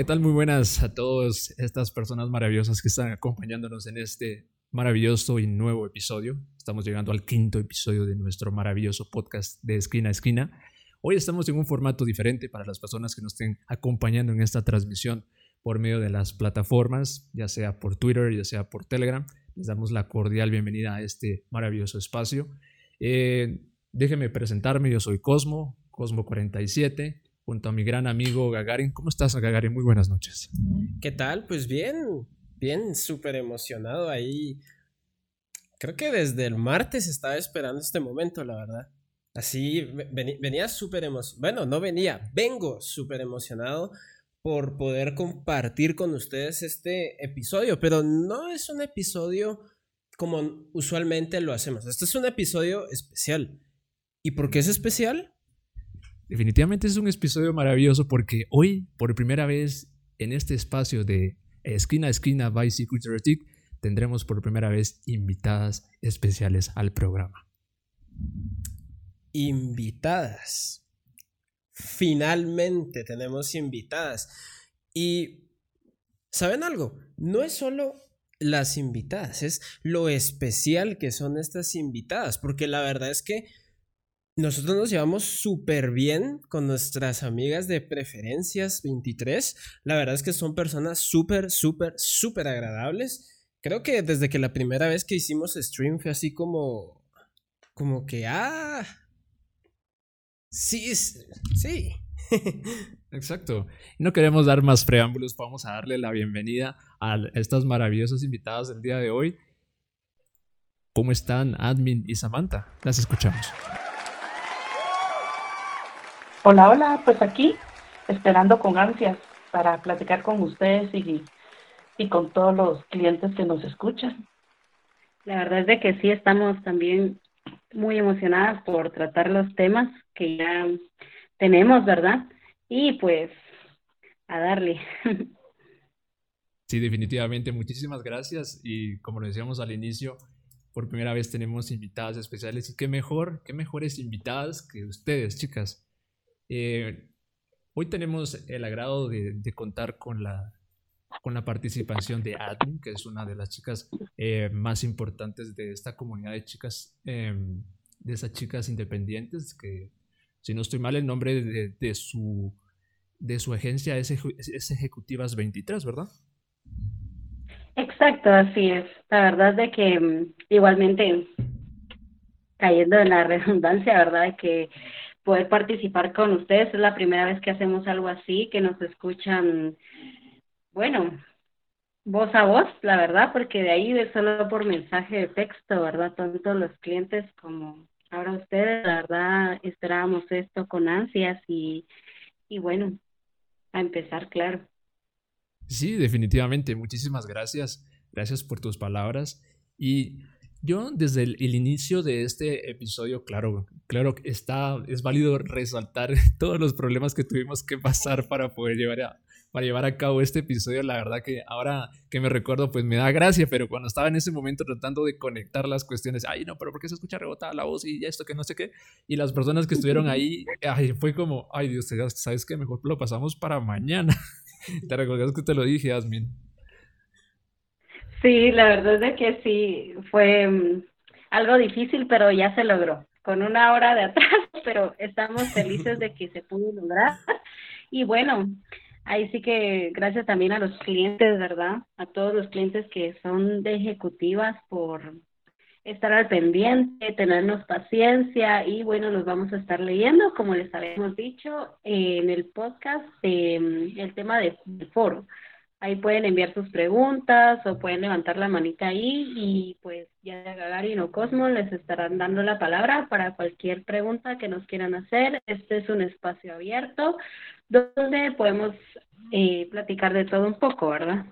¿Qué tal? Muy buenas a todas estas personas maravillosas que están acompañándonos en este maravilloso y nuevo episodio. Estamos llegando al quinto episodio de nuestro maravilloso podcast de esquina a esquina. Hoy estamos en un formato diferente para las personas que nos estén acompañando en esta transmisión por medio de las plataformas, ya sea por Twitter, ya sea por Telegram. Les damos la cordial bienvenida a este maravilloso espacio. Eh, déjenme presentarme, yo soy Cosmo, Cosmo47, junto a mi gran amigo Gagarin. ¿Cómo estás, Gagarin? Muy buenas noches. ¿Qué tal? Pues bien, bien, súper emocionado ahí. Creo que desde el martes estaba esperando este momento, la verdad. Así, venía súper emocionado. Bueno, no venía, vengo súper emocionado por poder compartir con ustedes este episodio, pero no es un episodio como usualmente lo hacemos. Este es un episodio especial. ¿Y por qué es especial? Definitivamente es un episodio maravilloso porque hoy, por primera vez en este espacio de esquina a esquina by Secret tendremos por primera vez invitadas especiales al programa. Invitadas. Finalmente tenemos invitadas. Y, ¿saben algo? No es solo las invitadas, es lo especial que son estas invitadas, porque la verdad es que nosotros nos llevamos súper bien con nuestras amigas de Preferencias 23. La verdad es que son personas súper, súper, súper agradables. Creo que desde que la primera vez que hicimos stream fue así como... Como que, ah... Sí, sí. Exacto. No queremos dar más preámbulos, vamos a darle la bienvenida a estas maravillosas invitadas del día de hoy. ¿Cómo están Admin y Samantha? Las escuchamos. Hola, hola, pues aquí esperando con ansias para platicar con ustedes y, y con todos los clientes que nos escuchan. La verdad es de que sí estamos también muy emocionadas por tratar los temas que ya tenemos, ¿verdad? Y pues a darle. Sí, definitivamente. Muchísimas gracias. Y como lo decíamos al inicio, por primera vez tenemos invitadas especiales. Y qué mejor, qué mejores invitadas que ustedes, chicas. Eh, hoy tenemos el agrado de, contar con la, con la participación de Admin, que es una de las chicas eh, más importantes de esta comunidad de chicas, em, de esas chicas independientes, que si no estoy mal, el nombre de, su, de su agencia es, es Ejecutivas 23, ¿verdad? Exacto, así es. La verdad de que mm, igualmente, cayendo en la redundancia, ¿verdad? Que poder participar con ustedes. Es la primera vez que hacemos algo así, que nos escuchan, bueno, voz a voz, la verdad, porque de ahí de solo por mensaje de texto, ¿verdad? Tanto los clientes como ahora ustedes, la verdad, esperábamos esto con ansias y, y bueno, a empezar, claro. Sí, definitivamente. Muchísimas gracias. Gracias por tus palabras. Y yo desde el, inicio de este episodio, claro, claro, está, es válido resaltar todos los problemas que tuvimos que pasar para poder llevar a, para llevar a cabo este episodio. La verdad que ahora que me recuerdo, pues me da gracia, pero cuando estaba en ese momento tratando de conectar las cuestiones, ay, no, pero ¿por qué se escucha rebotada la voz y esto que no sé qué? Y las personas que estuvieron ahí, ay, fue como, ay Dios, ¿sabes qué? Mejor lo pasamos para mañana. ¿Te recuerdas que te lo dije, Asmin? Sí, la verdad es de que sí, fue mm, algo difícil, pero ya se logró, con una hora de atrás, pero estamos felices de que se pudo lograr. Y bueno, ahí sí que gracias también a los clientes, ¿verdad? A todos los clientes que son de ejecutivas por estar al pendiente, tenernos paciencia y bueno, los vamos a estar leyendo, como les habíamos dicho, en el podcast, mm, el tema del foro. Ahí pueden enviar sus preguntas o pueden levantar la manita ahí y pues ya Gagarin o Cosmo les estarán dando la palabra para cualquier pregunta que nos quieran hacer. Este es un espacio abierto donde podemos eh, platicar de todo un poco, ¿verdad?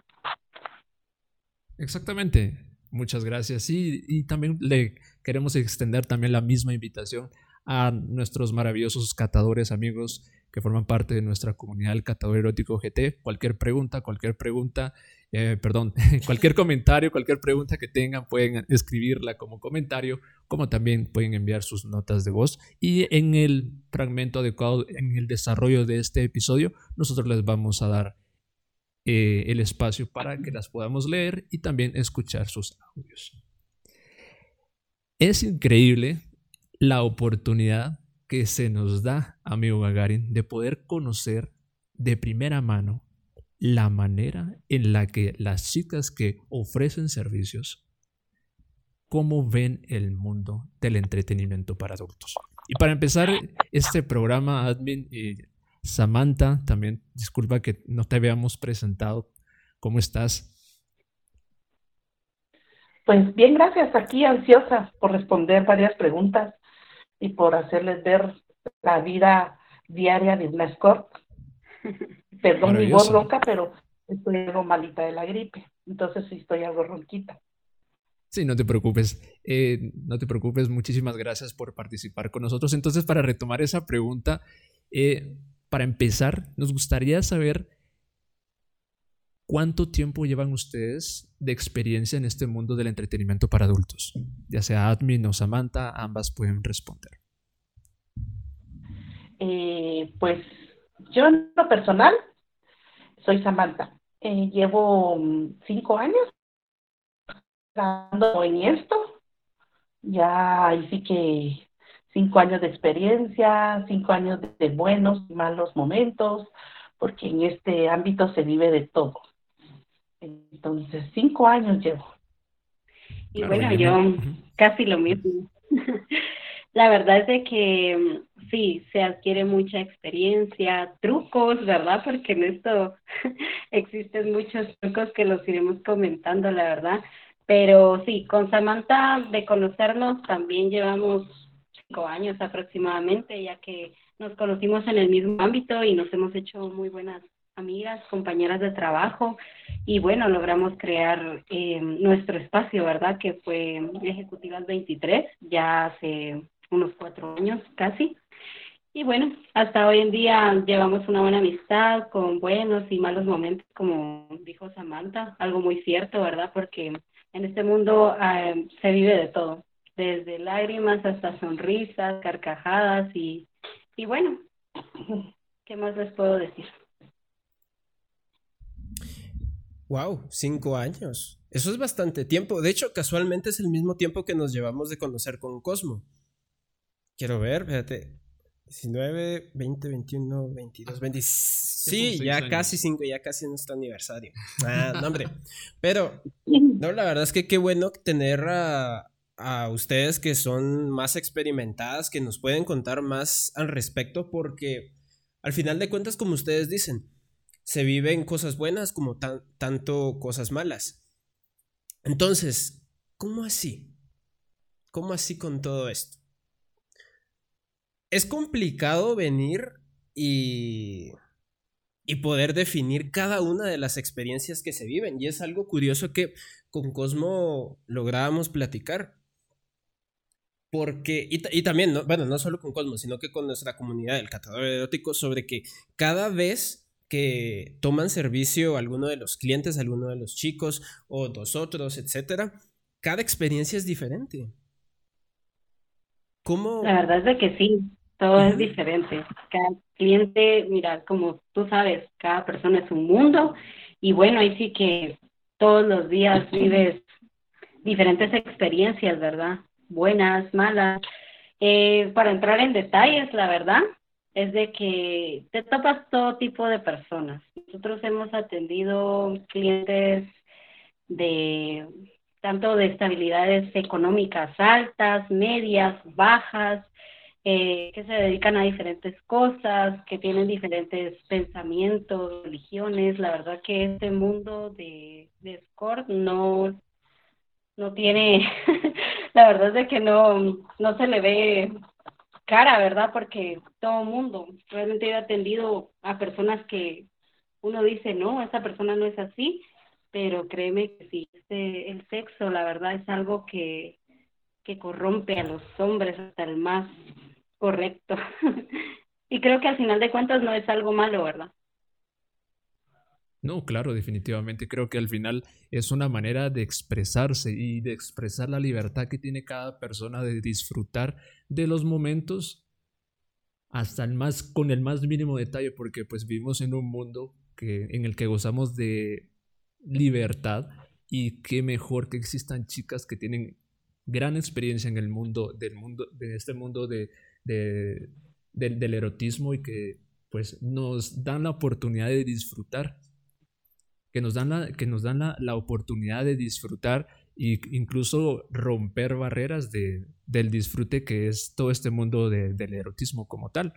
Exactamente. Muchas gracias. Y, y también le queremos extender también la misma invitación a nuestros maravillosos catadores amigos que forman parte de nuestra comunidad del catador erótico GT. Cualquier pregunta, cualquier pregunta, eh, perdón, cualquier comentario, cualquier pregunta que tengan, pueden escribirla como comentario, como también pueden enviar sus notas de voz. Y en el fragmento adecuado, en el desarrollo de este episodio, nosotros les vamos a dar eh, el espacio para que las podamos leer y también escuchar sus audios. Es increíble la oportunidad que se nos da, amigo Gagarin, de poder conocer de primera mano la manera en la que las chicas que ofrecen servicios, cómo ven el mundo del entretenimiento para adultos. Y para empezar este programa, admin, y Samantha, también disculpa que no te habíamos presentado. ¿Cómo estás? Pues bien, gracias. Aquí ansiosa por responder varias preguntas y por hacerles ver la vida diaria de la Escort. Perdón mi voz ronca, pero estoy algo malita de la gripe. Entonces sí estoy algo ronquita. Sí, no te preocupes. Eh, no te preocupes. Muchísimas gracias por participar con nosotros. Entonces, para retomar esa pregunta, eh, para empezar, nos gustaría saber cuánto tiempo llevan ustedes de experiencia en este mundo del entretenimiento para adultos. Ya sea admin o Samantha, ambas pueden responder. Eh, pues yo en lo personal soy Samantha. Eh, llevo mm, cinco años trabajando en esto. Ya ahí sí que cinco años de experiencia, cinco años de buenos y malos momentos, porque en este ámbito se vive de todo. Entonces, cinco años llevo. Y bueno, yo casi lo mismo. La verdad es de que mm, sí, se adquiere mucha experiencia, trucos, ¿verdad? Porque en esto existen muchos trucos que los iremos comentando, la verdad. Pero sí, con Samantha de conocernos también llevamos cinco años aproximadamente, ya que nos conocimos en el mismo ámbito y nos hemos hecho muy buenas amigas, compañeras de trabajo y bueno, logramos crear eh, nuestro espacio, ¿verdad? Que fue Ejecutivas 23, ya hace unos cuatro años casi. Y bueno, hasta hoy en día llevamos una buena amistad con buenos y malos momentos, como dijo Samantha, algo muy cierto, ¿verdad? Porque en este mundo eh, se vive de todo, desde lágrimas hasta sonrisas, carcajadas y, y bueno, ¿qué más les puedo decir? Wow, cinco años. Eso es bastante tiempo. De hecho, casualmente es el mismo tiempo que nos llevamos de conocer con Cosmo. Quiero ver, fíjate. 19, 20, 21, 22, 20. Sí, ya casi cinco, ya casi nuestro aniversario. Ah, no, hombre. Pero, no, la verdad es que qué bueno tener a, a ustedes que son más experimentadas, que nos pueden contar más al respecto, porque al final de cuentas, como ustedes dicen, se viven cosas buenas como tanto cosas malas. Entonces, ¿cómo así? ¿Cómo así con todo esto? Es complicado venir y, y poder definir cada una de las experiencias que se viven. Y es algo curioso que con Cosmo lográbamos platicar. Porque, y, también, bueno, no solo con Cosmo, sino que con nuestra comunidad del catador erótico, sobre que cada vez que toman servicio alguno de los clientes, alguno de los chicos o nosotros, etcétera, cada experiencia es diferente. ¿Cómo? La verdad es de que sí, todo es diferente. Cada cliente, mira, como tú sabes, cada persona es un mundo y bueno, ahí sí que todos los días vives diferentes experiencias, ¿verdad? Buenas, malas. Eh, para entrar en detalles, la verdad, es de que te topas todo tipo de personas. Nosotros hemos atendido clientes de tanto de estabilidades económicas altas, medias, bajas, eh, que se dedican a diferentes cosas, que tienen diferentes pensamientos, religiones. La verdad que este mundo de, de no, no tiene, la verdad es de que no, no se le ve cara, ¿verdad? Porque todo mundo, realmente he atendido a personas que uno dice, no, esa persona no es así, pero créeme que sí, este, el sexo, la verdad, es algo que, que corrompe a los hombres hasta el más correcto. y creo que al final de cuentas no es algo malo, ¿verdad? No, claro, definitivamente. Creo que al final es una manera de expresarse y de expresar la libertad que tiene cada persona de disfrutar de los momentos hasta el más, con el más mínimo detalle, porque pues vivimos en un mundo que, en el que gozamos de libertad y qué mejor que existan chicas que tienen gran experiencia en el mundo del mundo de este mundo de, del, erotismo y que pues nos dan la oportunidad de disfrutar que nos dan la, que nos dan la, oportunidad de disfrutar e incluso romper barreras de, del disfrute que es todo este mundo del erotismo como tal.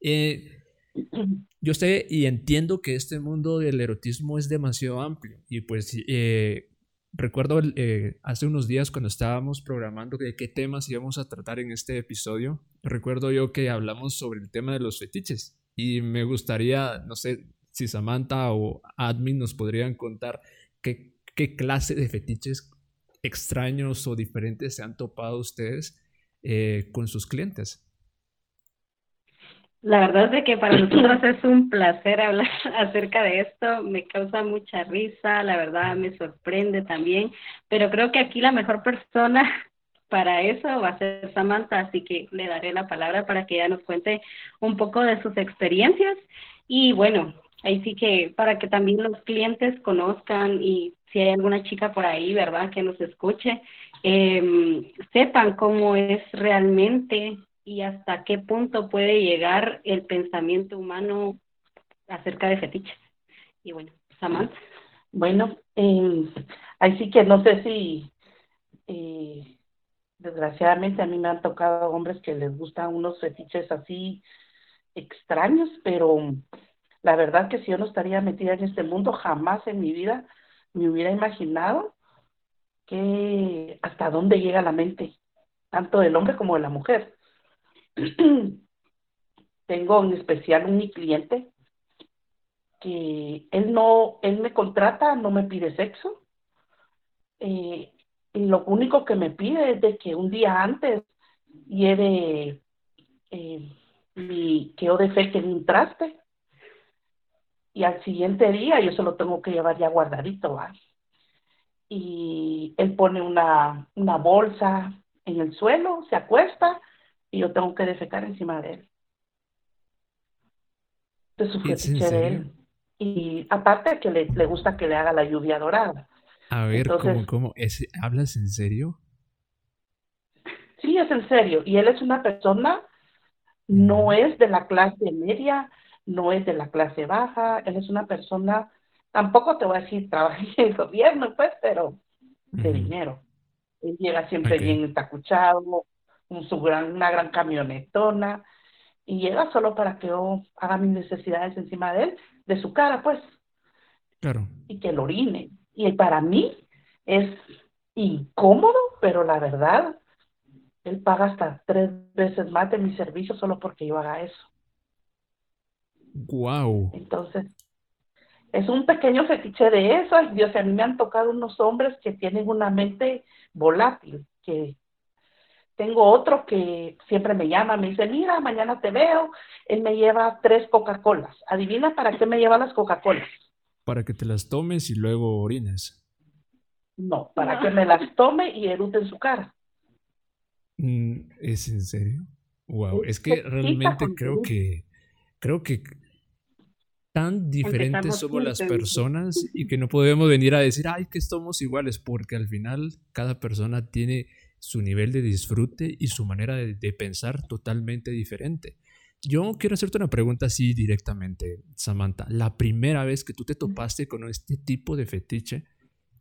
Eh, yo sé y entiendo que este mundo del erotismo es demasiado amplio y pues eh, recuerdo eh, hace unos días cuando estábamos programando de qué temas íbamos a tratar en este episodio, recuerdo yo que hablamos sobre el tema de los fetiches y me gustaría, no sé si Samantha o Admin nos podrían contar qué, qué clase de fetiches extraños o diferentes se han topado ustedes eh, con sus clientes. La verdad es que para nosotros es un placer hablar acerca de esto, me causa mucha risa, la verdad me sorprende también, pero creo que aquí la mejor persona para eso va a ser Samantha, así que le daré la palabra para que ella nos cuente un poco de sus experiencias y bueno, ahí sí que para que también los clientes conozcan y si hay alguna chica por ahí, ¿verdad?, que nos escuche, eh, sepan cómo es realmente y hasta qué punto puede llegar el pensamiento humano acerca de fetiches. Y bueno, Samantha. Bueno, eh, ahí sí que no sé si, eh, desgraciadamente a mí me han tocado hombres que les gustan unos fetiches así extraños, pero la verdad que si yo no estaría metida en este mundo, jamás en mi vida me hubiera imaginado que hasta dónde llega la mente, tanto del hombre como de la mujer. tengo en especial un mi cliente que él no, él me contrata, no me pide sexo. Eh, y lo único que me pide es de que un día antes lleve eh, mi queo de fe que un traste y al siguiente día yo se lo tengo que llevar ya guardadito, ¿va? Y él pone una, una bolsa en el suelo, se acuesta y yo tengo que defecar encima de él. De su fetiche de él. Y aparte que le, le, gusta que le haga la lluvia dorada. A ver, ¿cómo, cómo? ¿Hablas en serio? Sí, es en serio. Y él es una persona, no es de la clase media, no es de la clase baja, él es una persona, tampoco te voy a decir trabaja en el gobierno, pues, pero de dinero. Él llega siempre bien entacuchado, su gran, una gran camionetona, y llega solo para que yo haga mis necesidades encima de él, de su cara, pues. Claro. Y que lo orine. Y para mí es incómodo, pero la verdad, él paga hasta tres veces más de mi servicio solo porque yo haga eso. Wow. Entonces, es un pequeño fetiche de eso. Dios, a mí me han tocado unos hombres que tienen una mente volátil, que tengo otro que siempre me llama, me dice, mira, mañana te veo. Él me lleva tres Coca-Colas. Adivina para qué me lleva las Coca-Colas. Para que te las tomes y luego orines. No, para que me las tome y erute en su cara. Mm, ¿Es en serio? Wow, es que realmente creo que creo que tan diferentes somos las personas y que no podemos venir a decir, ay, que somos iguales, porque al final cada persona tiene su nivel de disfrute y su manera de, pensar totalmente diferente. Yo quiero hacerte una pregunta así directamente, Samantha. La primera vez que tú te topaste con este tipo de fetiche,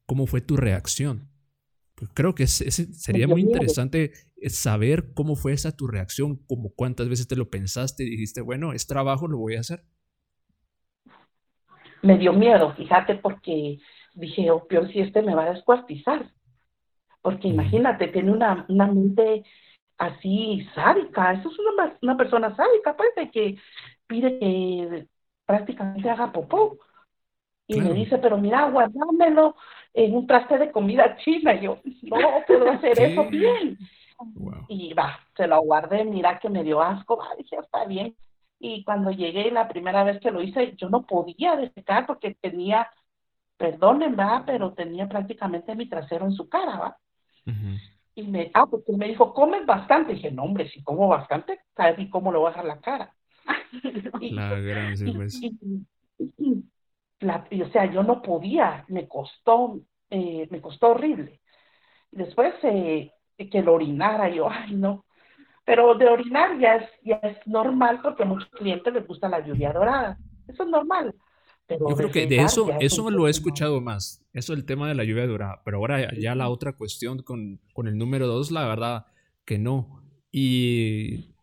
¿cómo fue tu reacción? Pues creo que sería muy interesante eh, saber cómo fue esa tu reacción, como cuántas veces te lo pensaste y dijiste, bueno, es trabajo, lo voy a hacer. Me dio miedo, fíjate, porque dije, oh, peor si este me va a descuartizar porque imagínate, tiene una, una mente así sádica, eso es una, una persona sádica, pues, de que pide que prácticamente haga popó. Y me dice, pero mira, guardámelo en un traste de comida china. Y yo, no puedo hacer eso bien. Y va, se lo guardé, mira que me dio asco, va, dije, está bien. Y cuando llegué la primera vez que lo hice, yo no podía defecar porque tenía, perdonen, va, pero tenía prácticamente mi trasero en su cara, va. Y me, ah, porque me dijo, comes bastante. Y dije, no, hombre, si como bastante, ¿sabes y cómo lo vas a la cara? la gran, pues. O sea, yo no podía, me costó, eh, me costó horrible. Después eh, que lo orinara, yo, ay, no. Pero de orinar ya es, ya es normal porque a muchos clientes les gusta la lluvia dorada. Eso es normal. Yo creo que de eso, eso lo he escuchado más, eso el tema de la lluvia dorada, pero ahora ya la otra cuestión con, con el número dos, la verdad que no. Y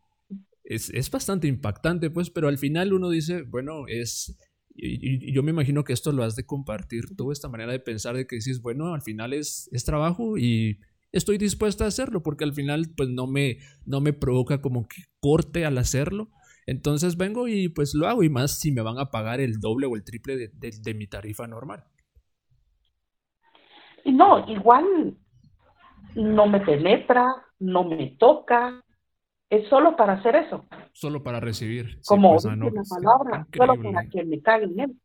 es, es, bastante impactante, pues, pero al final uno dice, bueno, es... Y, yo me imagino que esto lo has de compartir tú, esta manera de pensar de que dices, bueno, al final es, es trabajo y estoy dispuesta a hacerlo, porque al final pues no me, no me provoca como que corte al hacerlo, entonces vengo y pues lo hago y más si me van a pagar el doble o el triple de, mi tarifa normal. No, igual no me penetra, no me toca, es solo para hacer eso. Solo para recibir. Como pues, ah, palabra, solo para que me caguen bien.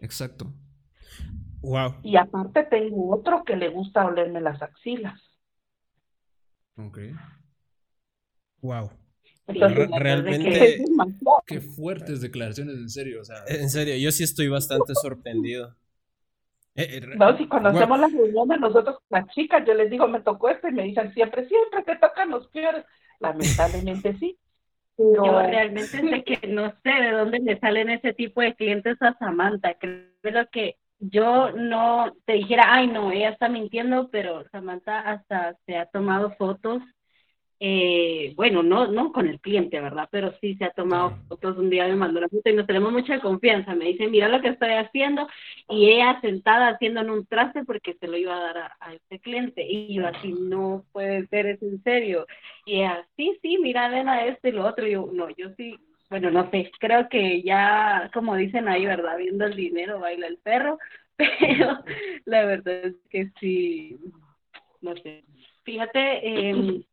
exacto. Wow. Y aparte tengo otro que le gusta olerme las axilas. Ok. Wow realmente. Qué fuertes declaraciones, en serio. O sea, en serio, yo sí estoy bastante sorprendido. Eh, eh, no, si cuando hacemos las reuniones nosotros las chicas, yo les digo, me tocó esto y me dicen siempre, siempre te tocan los peores. Lamentablemente sí. Pero... Yo realmente sé que no sé de dónde le salen ese tipo de clientes a Samantha. Creo que yo no te dijera, ay no, ella está mintiendo, pero Samantha hasta se ha tomado fotos eh, bueno, no, no con el cliente, ¿verdad? Pero sí se ha tomado fotos, un día me mandó la foto y nos tenemos mucha confianza. Me dice, mira lo que estoy haciendo y ella sentada haciendo en un traste porque se lo iba a dar a, este cliente. Y yo así, no puede ser, es en serio. Y ella, sí, sí, mira, ven a esto y lo otro. Y yo, no, yo sí, bueno, no sé, creo que ya, como dicen ahí, ¿verdad? Viendo el dinero baila el perro, pero la verdad es que sí, no sé. Fíjate, eh,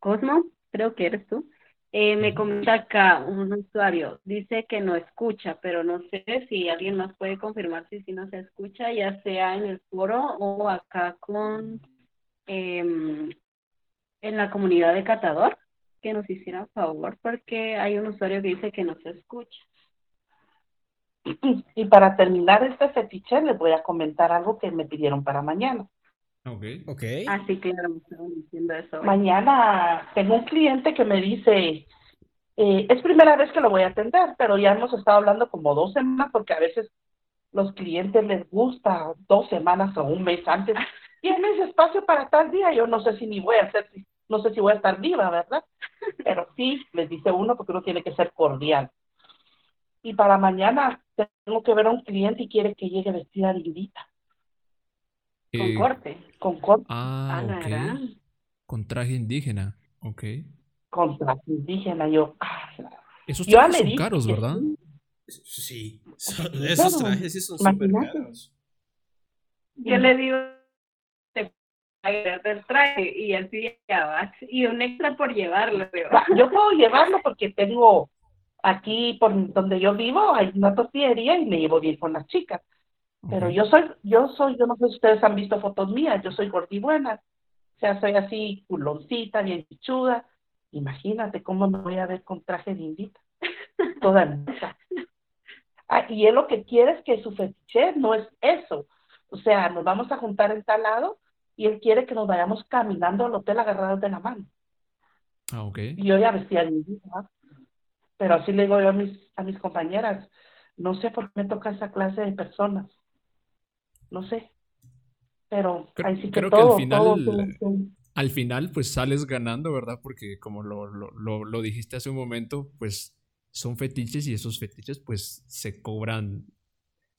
Cosmo, creo que eres tú, eh, me comenta acá un usuario, dice que no escucha, pero no sé si alguien más puede confirmar si sí no se escucha, ya sea en el foro o acá con em, en la comunidad de Catador, que nos hiciera favor, porque hay un usuario que dice que no se escucha. Y para terminar este fetiche, les voy a comentar algo que me pidieron para mañana. Ok. Ok. Así que diciendo eso. Mañana tengo un cliente que me dice, eh, es primera vez que lo voy a atender, pero ya hemos estado hablando como dos semanas porque a veces los clientes les gusta dos semanas o un mes antes. ¿Tienes espacio para tal día? Yo no sé si ni voy a hacer, no sé si voy a estar viva, ¿verdad? Pero sí, les dice uno porque uno tiene que ser cordial. Y para mañana tengo que ver a un cliente y quiere que llegue vestida lindita. Con eh, corte. Con corte. Ah, ok. Con traje indígena, ok. Con traje indígena, yo. Ah, Esos trajes son caros, ¿verdad? Sí. esos trajes sí son súper caros. Yo le digo del traje y así y un extra por llevarlo. Yo puedo llevarlo porque tengo aquí por donde yo vivo hay una tortillería y me llevo bien con las chicas. Pero yo soy, yo soy, yo no sé si ustedes han visto fotos mías, yo soy gordibuena. O sea, soy así culoncita, bien chuda. Imagínate cómo me voy a ver con traje de indita. Toda hermosa. Ah, y él lo que quiere es que su fetiche no es eso. O sea, nos vamos a juntar en tal lado y él quiere que nos vayamos caminando al hotel agarrados de la mano. Ah, ok. Y yo ya vestía indita. Pero así le digo yo a mis, a mis compañeras, no sé por qué me toca esa clase de personas no sé. Pero creo, sí que, todo, que al final, al final, pues sales ganando, ¿verdad? Porque como lo, lo, lo, dijiste hace un momento, pues son fetiches y esos fetiches pues se cobran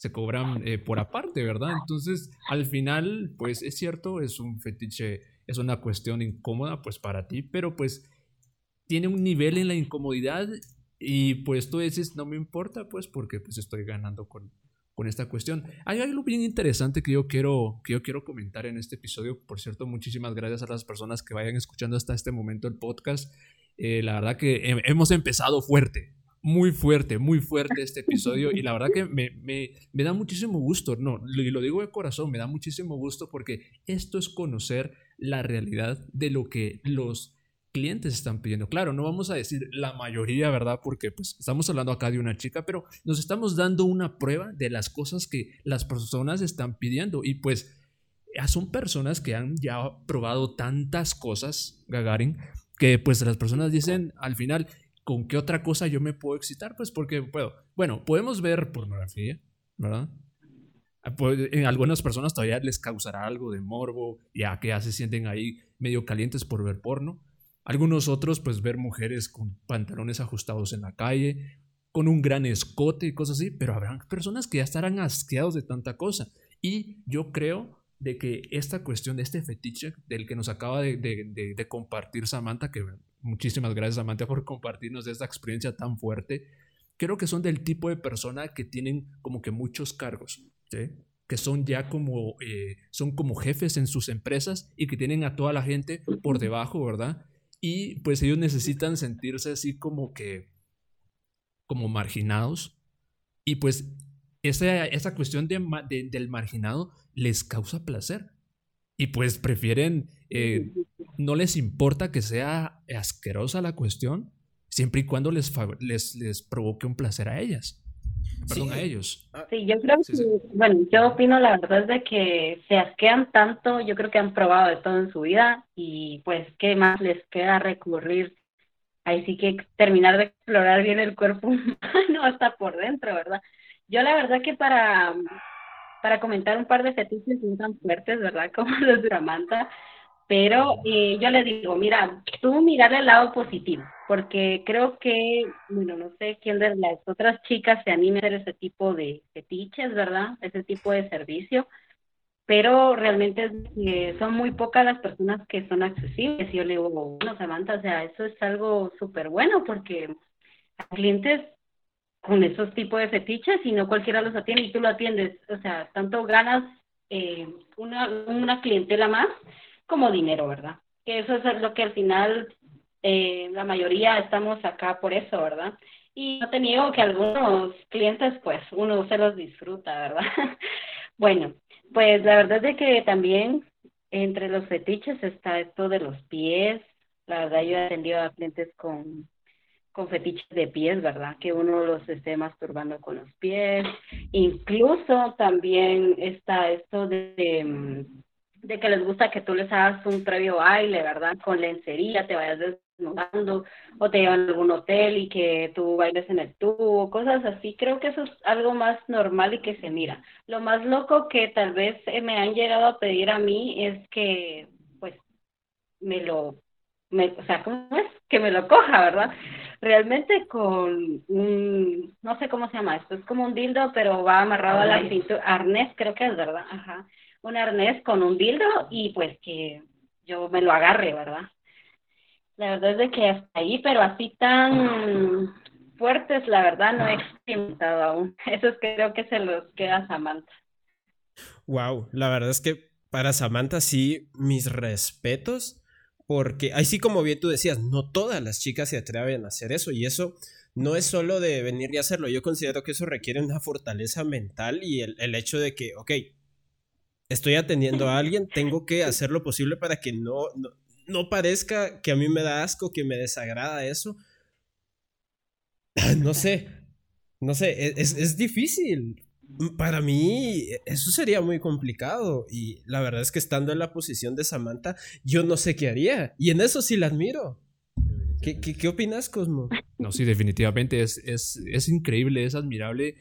se cobran eh, por aparte, ¿verdad? Entonces, al final, pues es cierto, es un fetiche, es una cuestión incómoda, pues para ti, pero pues tiene un nivel en la incomodidad y pues tú dices, no me importa, pues porque pues estoy ganando con, con esta cuestión. Hay algo bien interesante que yo quiero, que yo quiero comentar en este episodio. Por cierto, muchísimas gracias a las personas que vayan escuchando hasta este momento el podcast. Eh, la verdad que hemos empezado fuerte, muy fuerte, muy fuerte este episodio y la verdad que me, me, me da muchísimo gusto, no, y lo digo de corazón, me da muchísimo gusto porque esto es conocer la realidad de lo que los clientes están pidiendo. Claro, no vamos a decir la mayoría, ¿verdad? Porque pues estamos hablando acá de una chica, pero nos estamos dando una prueba de las cosas que las personas están pidiendo y pues son personas que han ya probado tantas cosas, Gagarin, que pues las personas dicen al final, ¿con qué otra cosa yo me puedo excitar? Pues porque puedo. Bueno, podemos ver pornografía, ¿verdad? Ah, pues, en algunas personas todavía les causará algo de morbo, ya que ya se sienten ahí medio calientes por ver porno. Algunos otros, pues ver mujeres con pantalones ajustados en la calle, con un gran escote y cosas así, pero habrán personas que ya estarán asqueados de tanta cosa. Y yo creo de que esta cuestión de este fetiche del que nos acaba de, de, de, compartir Samantha, que muchísimas gracias Samantha por compartirnos esta experiencia tan fuerte, creo que son del tipo de persona que tienen como que muchos cargos, que son ya como, eh, son como jefes en sus empresas y que tienen a toda la gente por debajo, ¿verdad? Y pues ellos necesitan sentirse así como que, como marginados. Y pues esa, esa cuestión de, del marginado les causa placer. Y pues prefieren, eh, no les importa que sea asquerosa la cuestión, siempre y cuando les, les, les provoque un placer a ellas. Perdón, a ellos. Ah, sí, yo creo que, bueno, yo opino la verdad es de que se asquean tanto, yo creo que han probado de todo en su vida y pues, ¿qué más les queda recurrir? Ahí sí que terminar de explorar bien el cuerpo humano hasta por dentro, ¿verdad? Yo la verdad que para para comentar un par de fetiches no tan fuertes, ¿verdad? Como los de Samantha. Pero eh, yo le digo, mira, tú mirarle el lado positivo, porque creo que, bueno, no sé quién de las otras chicas se anime a hacer ese tipo de fetiches, ¿verdad? Ese tipo de servicio, pero realmente son muy pocas las personas que son accesibles. Yo le digo, bueno, Samantha, o sea, eso es algo súper bueno, porque a clientes con esos tipos de fetiches y no cualquiera los atiende y tú lo atiendes. O sea, tanto ganas eh, una, una clientela más como dinero, ¿verdad? Que eso es lo que al final eh, la mayoría estamos acá por eso, ¿verdad? Y no te que algunos clientes, pues uno se los disfruta, ¿verdad? bueno, pues la verdad es que también entre los fetiches está esto de los pies. La verdad yo he atendido a clientes con con fetiches de pies, ¿verdad? Que uno los esté masturbando con los pies. Incluso también está esto de, mm, de, que les gusta que tú les hagas un previo baile, ¿verdad? Con lencería, te vayas desnudando o te llevan a algún hotel y que tú bailes en el tubo, cosas así. Creo que eso es algo más normal y que se mira. Lo más loco que tal vez me han llegado a pedir a mí es que, pues, me lo, me, o sea, ¿cómo es? Que me lo coja, ¿verdad? realmente con un, no sé cómo se llama esto, es como un dildo, pero va amarrado a la cintura, arnés creo que es, ¿verdad? Ajá, un arnés con un dildo y pues que yo me lo agarre, ¿verdad? La verdad es de que hasta ahí, pero así tan fuertes, la verdad, no he experimentado aún. Eso creo que se los queda Samantha. Wow, la verdad es que para Samantha sí, mis respetos porque ahí sí como bien tú decías, no todas las chicas se atreven a hacer eso y eso no es solo de venir y hacerlo, yo considero que eso requiere una fortaleza mental y el, hecho de que, ok, estoy atendiendo a alguien, tengo que hacer lo posible para que no, no, parezca que a mí me da asco, que me desagrada eso. No sé, no sé, e, es, es difícil. Para mí eso sería muy complicado y la verdad es que estando en la posición de Samantha yo no sé qué haría y en eso sí la admiro. ¿Qué, qué, opinas, Cosmo? No, sí, definitivamente es, es, es, increíble, es admirable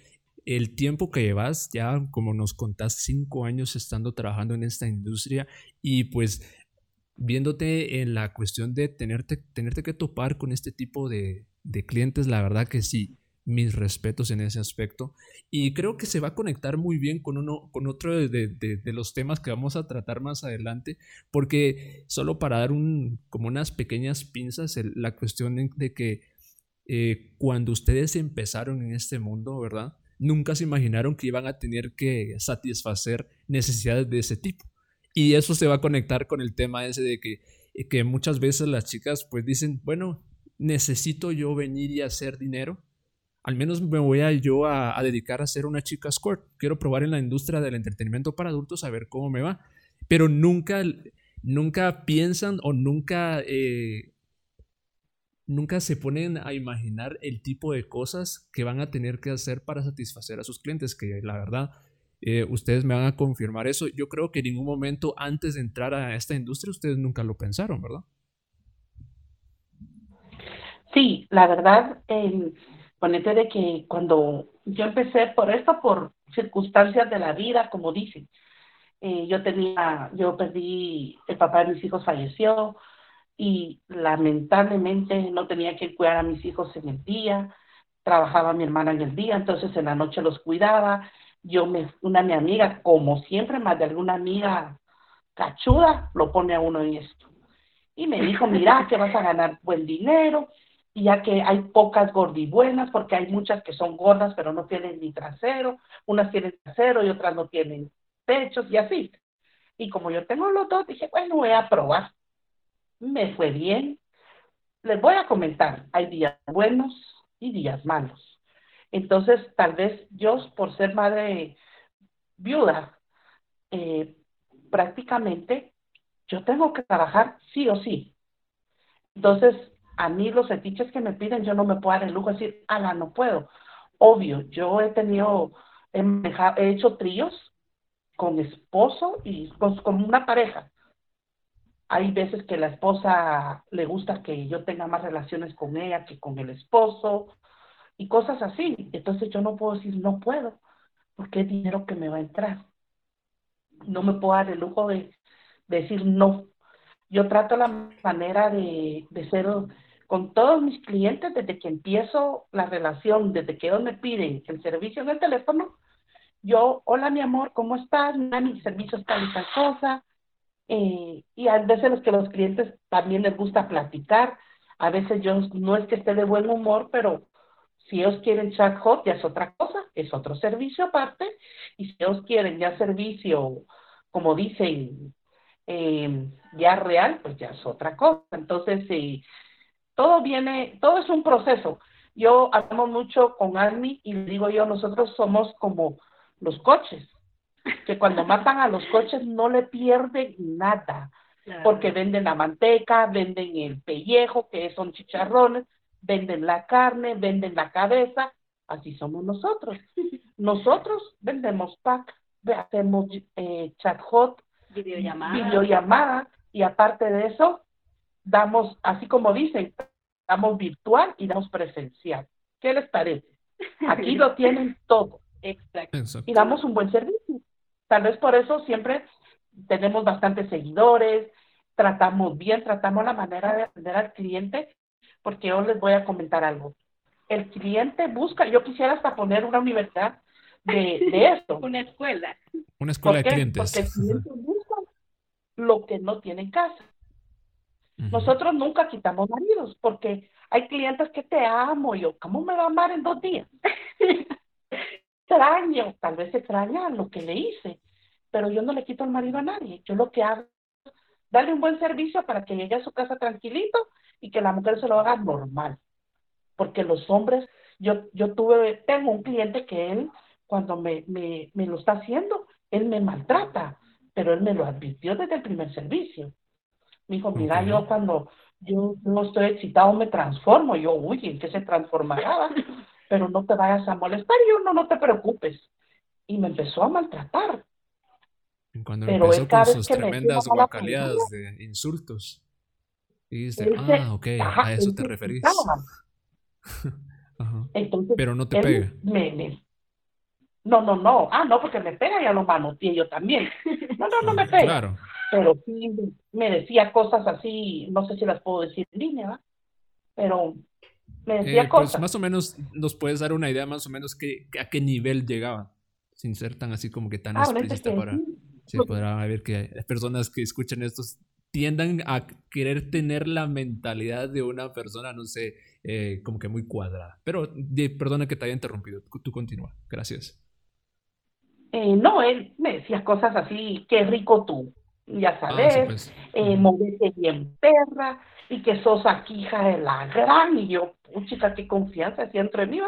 el tiempo que llevas, ya como nos contás, cinco años estando trabajando en esta industria y pues viéndote en la cuestión de tenerte, tenerte que topar con este tipo de, de clientes, la verdad que sí, mis respetos en ese aspecto. Y creo que se va a conectar muy bien con, uno, con otro de, los temas que vamos a tratar más adelante, porque solo para dar un, como unas pequeñas pinzas, la cuestión de que eh, cuando ustedes empezaron en este mundo, ¿verdad? Nunca se imaginaron que iban a tener que satisfacer necesidades de ese tipo. Y eso se va a conectar con el tema ese de que, que muchas veces las chicas pues dicen, bueno, necesito yo venir y hacer dinero al menos me voy a yo a, dedicar a ser una chica escort. Quiero probar en la industria del entretenimiento para adultos a ver cómo me va. Pero nunca, nunca piensan o nunca eh, nunca se ponen a imaginar el tipo de cosas que van a tener que hacer para satisfacer a sus clientes, que la verdad, eh, ustedes me van a confirmar eso. Yo creo que en ningún momento antes de entrar a esta industria ustedes nunca lo pensaron, ¿verdad? Sí, la verdad, eh, ponete de que cuando yo empecé por esto, por circunstancias de la vida, como dicen, eh, yo tenía, yo perdí, el papá de mis hijos falleció, y lamentablemente no tenía que cuidar a mis hijos en el día, trabajaba mi hermana en el día, entonces en la noche los cuidaba, yo me, una mi amiga, como siempre, más de alguna amiga cachuda, lo pone a uno en esto. Y me dijo, mira, que vas a ganar buen dinero, y ya que hay pocas gordibuenas, porque hay muchas que son gordas, pero no tienen ni trasero, unas tienen trasero y otras no tienen pechos, y así. Y como yo tengo los dos, dije, bueno, voy a probar me fue bien. Les voy a comentar, hay días buenos y días malos. Entonces, tal vez yo, por ser madre viuda, eh, prácticamente yo tengo que trabajar sí o sí. Entonces, a mí los etiches que me piden, yo no me puedo dar el lujo de decir, ala, no puedo. Obvio, yo he tenido, he, he hecho tríos con esposo y con una pareja. Hay veces que la esposa le gusta que yo tenga más relaciones con ella que con el esposo y cosas así. Entonces yo no puedo decir no puedo porque es dinero que me va a entrar. No me puedo dar el lujo de, decir no. Yo trato la manera de, ser con todos mis clientes desde que empiezo la relación, desde que ellos me piden el servicio en el teléfono, yo, hola mi amor, ¿cómo estás? Mi servicio está en tal cosa, eh, y a veces los que los clientes también les gusta platicar. A veces yo no es que esté de buen humor, pero si ellos quieren chat hot ya es otra cosa, es otro servicio aparte. Y si ellos quieren ya servicio, como dicen, eh, ya real, pues ya es otra cosa. Entonces, sí, todo viene, todo es un proceso. Yo hablo mucho con Army y digo yo, nosotros somos como los coches que cuando matan a los coches no le pierden nada, porque venden la manteca, venden el pellejo, que son chicharrones, venden la carne, venden la cabeza, así somos nosotros. Nosotros vendemos pack, hacemos eh, chat hot, videollamada. videollamada, y aparte de eso, damos, así como dicen, damos virtual y damos presencial. ¿Qué les parece? Aquí lo tienen todo. Exacto. Y damos un buen servicio. Tal vez por eso siempre tenemos bastantes seguidores, tratamos bien, tratamos la manera de atender al cliente, porque yo les voy a comentar algo. El cliente busca, yo quisiera hasta poner una universidad de, esto. una escuela. Una escuela de clientes. Porque el cliente busca lo que no tiene en casa. Nosotros nunca quitamos maridos, porque hay clientes que te amo, yo, ¿cómo me va a amar en dos días? extraño, tal vez extraña lo que le hice, pero yo no le quito el marido a nadie. Yo lo que hago es darle un buen servicio para que llegue a su casa tranquilito y que la mujer se lo haga normal. Porque los hombres, yo, yo tuve, tengo un cliente que él, cuando me, me, me lo está haciendo, él me maltrata, pero él me lo advirtió desde el primer servicio. Me dijo, mira, yo cuando yo no estoy excitado me transformo. Yo, uy, ¿en qué se transformará? Pero no te vayas a molestar. Y uno, no te preocupes. Y me empezó a maltratar. Cuando pero empezó con sus tremendas guacaleadas de insultos. Y dice, ah, ok, a eso te referís. Entonces, pero no te pega. no, no, no. Ah, no, porque me pega, ya lo manoteé yo también. No, no, no me pega. Claro. Pero sí me decía cosas así, no sé si las puedo decir en línea, pero eh, pues más o menos nos puedes dar una idea más o menos que, a qué nivel llegaba, sin ser tan así como que tan ah, explícita para... Sí, podrá ver que personas que escuchan esto tiendan a querer tener la mentalidad de una persona, no sé, eh, como que muy cuadrada. Pero perdona que te haya interrumpido, tú continúa, gracias. Eh, no, él me decía cosas así, qué rico tú, ya ah, sabes, pues. eh, bien perra, y que sos aquí hija de la gran, y yo, chica, qué confianza hacía entre mí,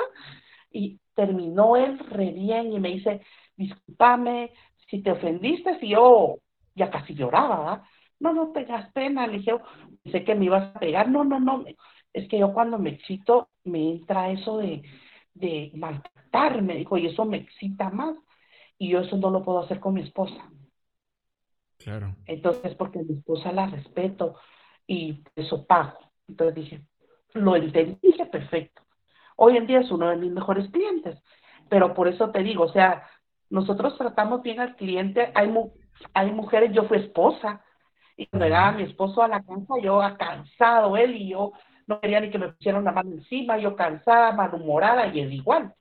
Y terminó él re bien y me dice, discúlpame si te ofendiste, si yo ya casi lloraba, ¿verdad? No, no tengas pena, le dije, sé que me ibas a pegar, no, no, no, es que yo cuando me excito me entra eso de, de maltratarme, dijo, y eso me excita más. Y yo eso no lo puedo hacer con mi esposa. Claro. Entonces, porque mi esposa la respeto y eso pago. Entonces dije, lo entendí, dije, perfecto. Hoy en día es uno de mis mejores clientes, pero por eso te digo, o sea, nosotros tratamos bien al cliente, hay, hay mujeres, yo fui esposa, y cuando llegaba mi esposo a la casa, yo cansado, él y yo no quería ni que me pusieran la mano encima, yo cansada, malhumorada, y él igual.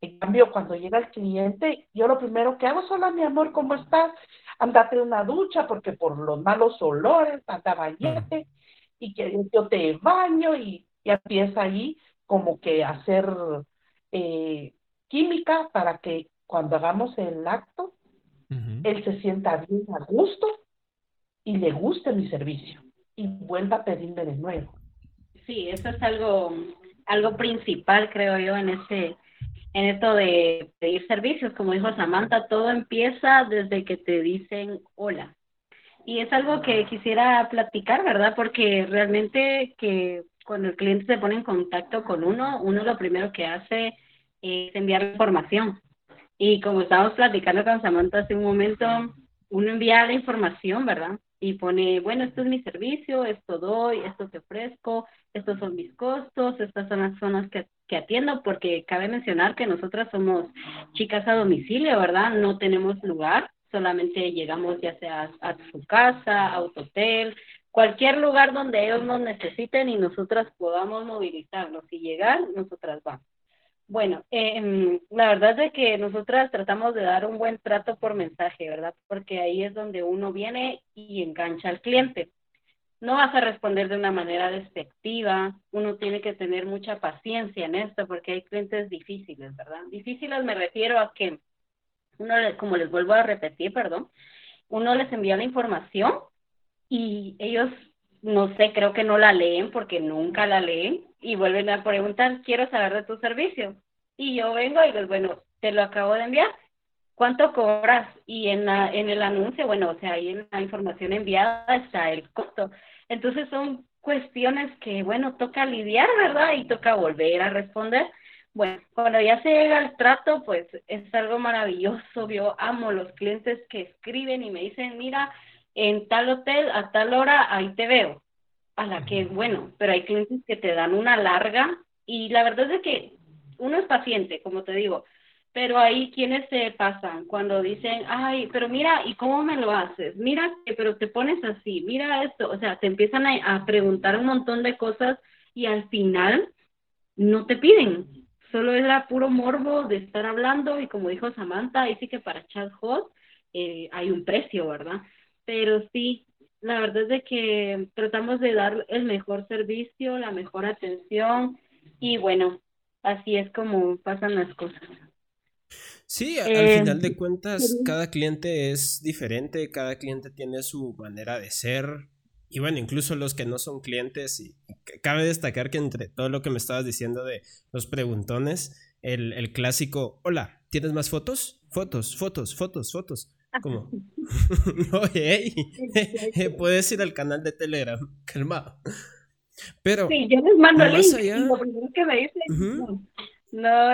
En cambio, cuando llega el cliente, yo lo primero que hago es, hola, mi amor, ¿cómo estás? Andate en una ducha, porque por los malos olores, anda bañete, y que yo te baño, y, ya empieza ahí como que a hacer eh, química para que cuando hagamos el acto, él se sienta bien a gusto y le guste mi servicio y vuelva a pedirme de nuevo. Sí, eso es algo, algo principal, creo yo, en este en esto de pedir servicios, como dijo Samantha, todo empieza desde que te dicen hola. Y es algo que quisiera platicar, ¿verdad? Porque realmente que cuando el cliente se pone en contacto con uno, uno lo primero que hace es enviar información. Y como estábamos platicando con Samantha hace un momento, uno envía la información, ¿verdad? Y pone, bueno, esto es mi servicio, esto doy, esto te ofrezco, estos son mis costos, estas son las zonas que, que atiendo, porque cabe mencionar que nosotras somos chicas a domicilio, ¿verdad? No tenemos lugar, solamente llegamos ya sea a su casa, a hotel, cualquier lugar donde ellos nos necesiten y nosotras podamos movilizarlos y llegar, nosotras vamos. Bueno, eh, la verdad es que nosotras tratamos de dar un buen trato por mensaje, ¿verdad? Porque ahí es donde uno viene y engancha al cliente. No vas a responder de una manera despectiva, uno tiene que tener mucha paciencia en esto porque hay clientes difíciles, ¿verdad? Difíciles me refiero a que uno, como les vuelvo a repetir, perdón, uno les envía la información y ellos, no sé, creo que no la leen porque nunca la leen y vuelven a preguntar, quiero saber de tu servicio. Y yo vengo y les, bueno, te lo acabo de enviar. ¿Cuánto cobras? Y en, la, en el anuncio, bueno, o sea, ahí en la información enviada está el costo. Entonces son cuestiones que, bueno, toca lidiar, ¿verdad? Y toca volver a responder. Bueno, cuando ya se llega al trato, pues es algo maravilloso. Yo amo los clientes que escriben y me dicen, mira, en tal hotel a tal hora, ahí te veo a la que, bueno, pero hay clientes que te dan una larga y la verdad es que uno es paciente, como te digo, pero hay quienes se pasan cuando dicen, ay, pero mira, ¿y cómo me lo haces? Mira, pero te pones así, mira esto, o sea, te empiezan a, preguntar un montón de cosas y al final no te piden, solo era puro morbo de estar hablando y como dijo Samantha, dice que para chat hot eh, hay un precio, ¿verdad? Pero sí, la verdad es de que tratamos de dar el mejor servicio, la mejor atención y bueno, así es como pasan las cosas. Sí, al eh, final de cuentas, cada cliente es diferente, cada cliente tiene su manera de ser. Y bueno, incluso los que no son clientes, y cabe destacar que entre todo lo que me estabas diciendo de los preguntones, el, el clásico, hola, ¿tienes más fotos? Fotos, fotos, fotos, fotos. ¿Cómo? no, hey, puedes ir al canal de Telegram, calmado. Pero. Sí, yo les mando el link. Y lo primero que me dicen, no,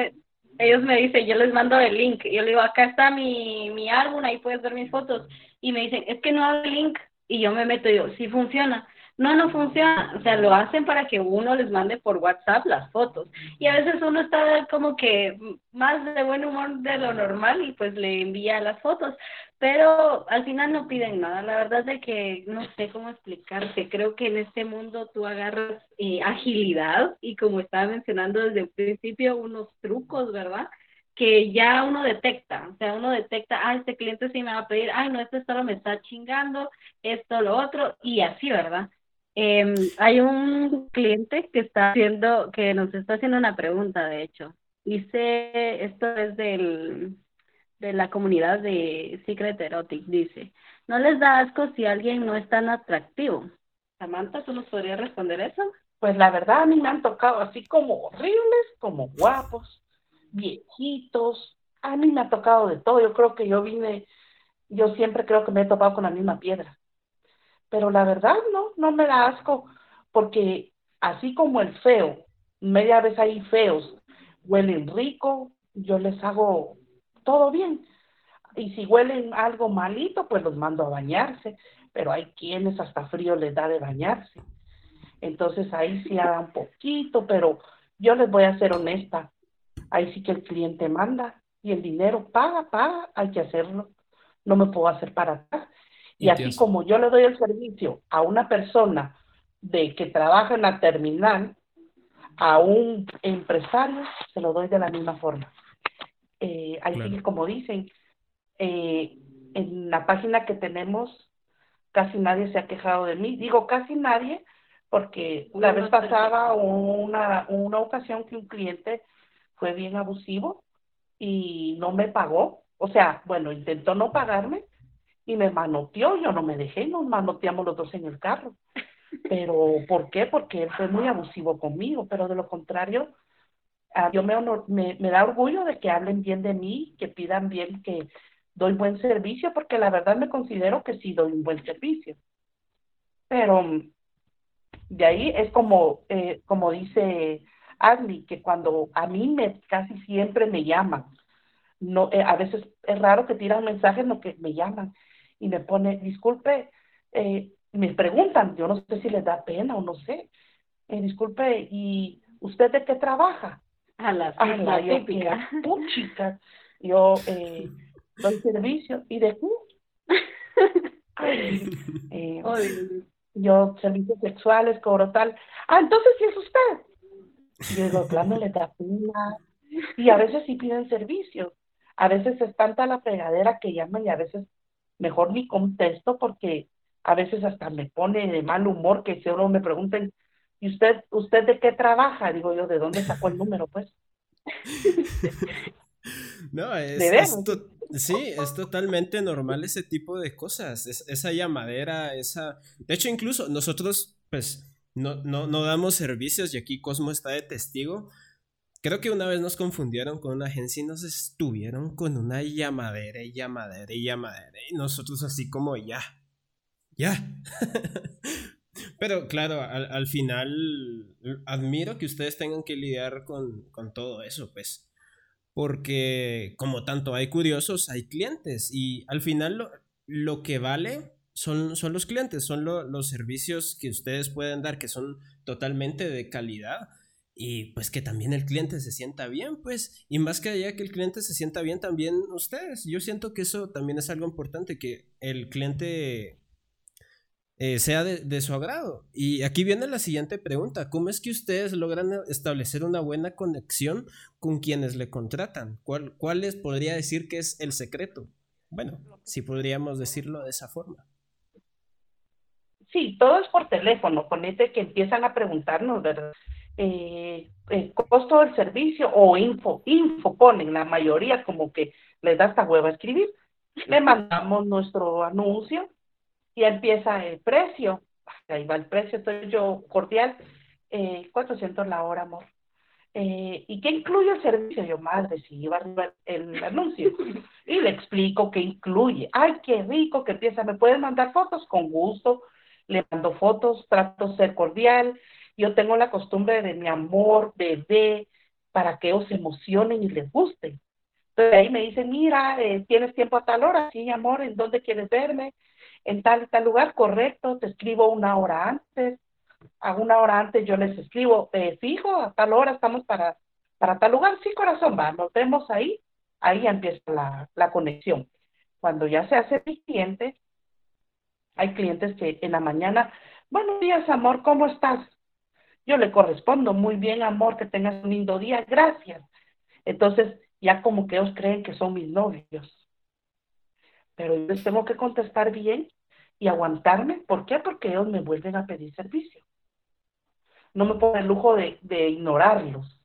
ellos me dicen, yo les mando el link. Yo le digo, acá está mi, mi álbum, ahí puedes ver mis fotos. Y me dicen, es que no hay link. Y yo me meto y digo, sí funciona no, no funciona. O sea, lo hacen para que uno les mande por WhatsApp las fotos. Y a veces uno está como que más de buen humor de lo normal y pues le envía las fotos. Pero al final no piden nada. La verdad es que no sé cómo explicarte. Creo que en este mundo tú agarras eh, agilidad y como estaba mencionando desde el principio, unos trucos, ¿verdad? que ya uno detecta, o sea, uno detecta, ah, este cliente sí me va a pedir, ay, no, este solo me está chingando, esto, lo otro, y así, ¿verdad? Eh, hay un cliente que está haciendo, que nos está haciendo una pregunta, de hecho. Dice, esto es del, de la comunidad de Secret Erotic, dice, ¿no les da asco si alguien no es tan atractivo? Samantha, ¿tú nos podrías responder eso? Pues la verdad a mí me han tocado así como horribles, como guapos, viejitos. A mí me ha tocado de todo. Yo creo que yo vine, yo siempre creo que me he topado con la misma piedra pero la verdad no, no me da asco, porque así como el feo, media vez ahí feos, huelen rico, yo les hago todo bien. Y si huelen algo malito, pues los mando a bañarse, pero hay quienes hasta frío les da de bañarse. Entonces ahí sí haga un poquito, pero yo les voy a ser honesta. Ahí sí que el cliente manda y el dinero paga, paga, hay que hacerlo. No me puedo hacer para atrás. Y así como yo le doy el servicio a una persona de que trabaja en la terminal, a un empresario, se lo doy de la misma forma. Eh, ahí sí, como dicen, eh, en la página que tenemos, casi nadie se ha quejado de mí. Digo casi nadie, porque la vez pasada una, una ocasión que un cliente fue bien abusivo y no me pagó. O sea, bueno, intentó no pagarme y me manoteó. Yo no me dejé, nos manoteamos los dos en el carro. Pero, ¿por qué? Porque él fue muy abusivo conmigo, pero de lo contrario, ah, yo me, me, me da orgullo de que hablen bien de mí, que pidan bien que doy buen servicio, porque la verdad me considero que sí doy un buen servicio. Pero de ahí es como, eh, como dice Agni, que cuando a mí me casi siempre me llaman, no, eh, a veces es raro que tiran mensajes, no que me llaman y me pone, disculpe, eh, me preguntan, yo no sé si les da pena o no sé, eh, disculpe, ¿y usted de qué trabaja? A la, a la típica. Yo, yo eh, doy servicio, ¿y de qué? eh, yo servicios sexuales, cobro tal. Ah, entonces sí es usted. Yo digo, claro, le da pena. Y a veces sí piden servicio. A veces es tanta la fregadera que llaman y a veces mejor ni contesto porque a veces hasta me pone de mal humor que si uno me pregunten, ¿y usted, usted de qué trabaja? Digo yo, ¿de dónde sacó el número, pues? no, es, sí, es totalmente normal ese tipo de cosas, esa llamadera, esa... De hecho, incluso nosotros, pues, no, no, no damos servicios y aquí Cosmo está de testigo. Creo que una vez nos confundieron con una agencia y nos estuvieron con una llamadera y llamadera y llamadera. Y nosotros así como ya, ya. Pero claro, al, final admiro que ustedes tengan que lidiar con, todo eso, pues. Porque como tanto hay curiosos, hay clientes. Y al final lo, que vale son, son, los clientes, son los servicios que ustedes pueden dar, que son totalmente de calidad. Y pues que también el cliente se sienta bien, pues. Y más que allá que el cliente se sienta bien, también ustedes. Yo siento que eso también es algo importante, que el cliente eh, sea de, su agrado. Y aquí viene la siguiente pregunta. ¿Cómo es que ustedes logran establecer una buena conexión con quienes le contratan? ¿Cuál, ¿Cuál les podría decir que es el secreto? Bueno, si podríamos decirlo de esa forma. Sí, todo es por teléfono, con este que empiezan a preguntarnos, ¿verdad? Eh, el costo del servicio o info, info ponen la mayoría como que les da esta hueva a escribir. Le mandamos nuestro anuncio y empieza el precio. Ahí va el precio, estoy yo cordial, eh, 400 la hora, amor. Eh, ¿Y qué incluye el servicio? Yo, madre, si iba a el anuncio. Y le explico qué incluye. Ay, qué rico que empieza. ¿Me pueden mandar fotos? Con gusto. Le mando fotos, trato de ser cordial. Yo tengo la costumbre de mi amor, bebé, para que ellos emocionen y les guste. Entonces ahí me dicen, mira, eh, ¿tienes tiempo a tal hora? Sí, amor, ¿en dónde quieres verme? en tal tal lugar, correcto, te escribo una hora antes, a una hora antes yo les escribo, eh, fijo, a tal hora estamos para, para tal lugar, sí, corazón, va, nos vemos ahí, ahí empieza la, la conexión. Cuando ya se hace mi cliente, hay clientes que en la mañana, buenos días, amor, ¿cómo estás? Yo le correspondo, muy bien, amor, que tengas un lindo día, gracias. Entonces, ya como que ellos creen que son mis novios pero yo les tengo que contestar bien y aguantarme. ¿Por qué? Porque ellos me vuelven a pedir servicio. No me pongo el lujo de, de ignorarlos,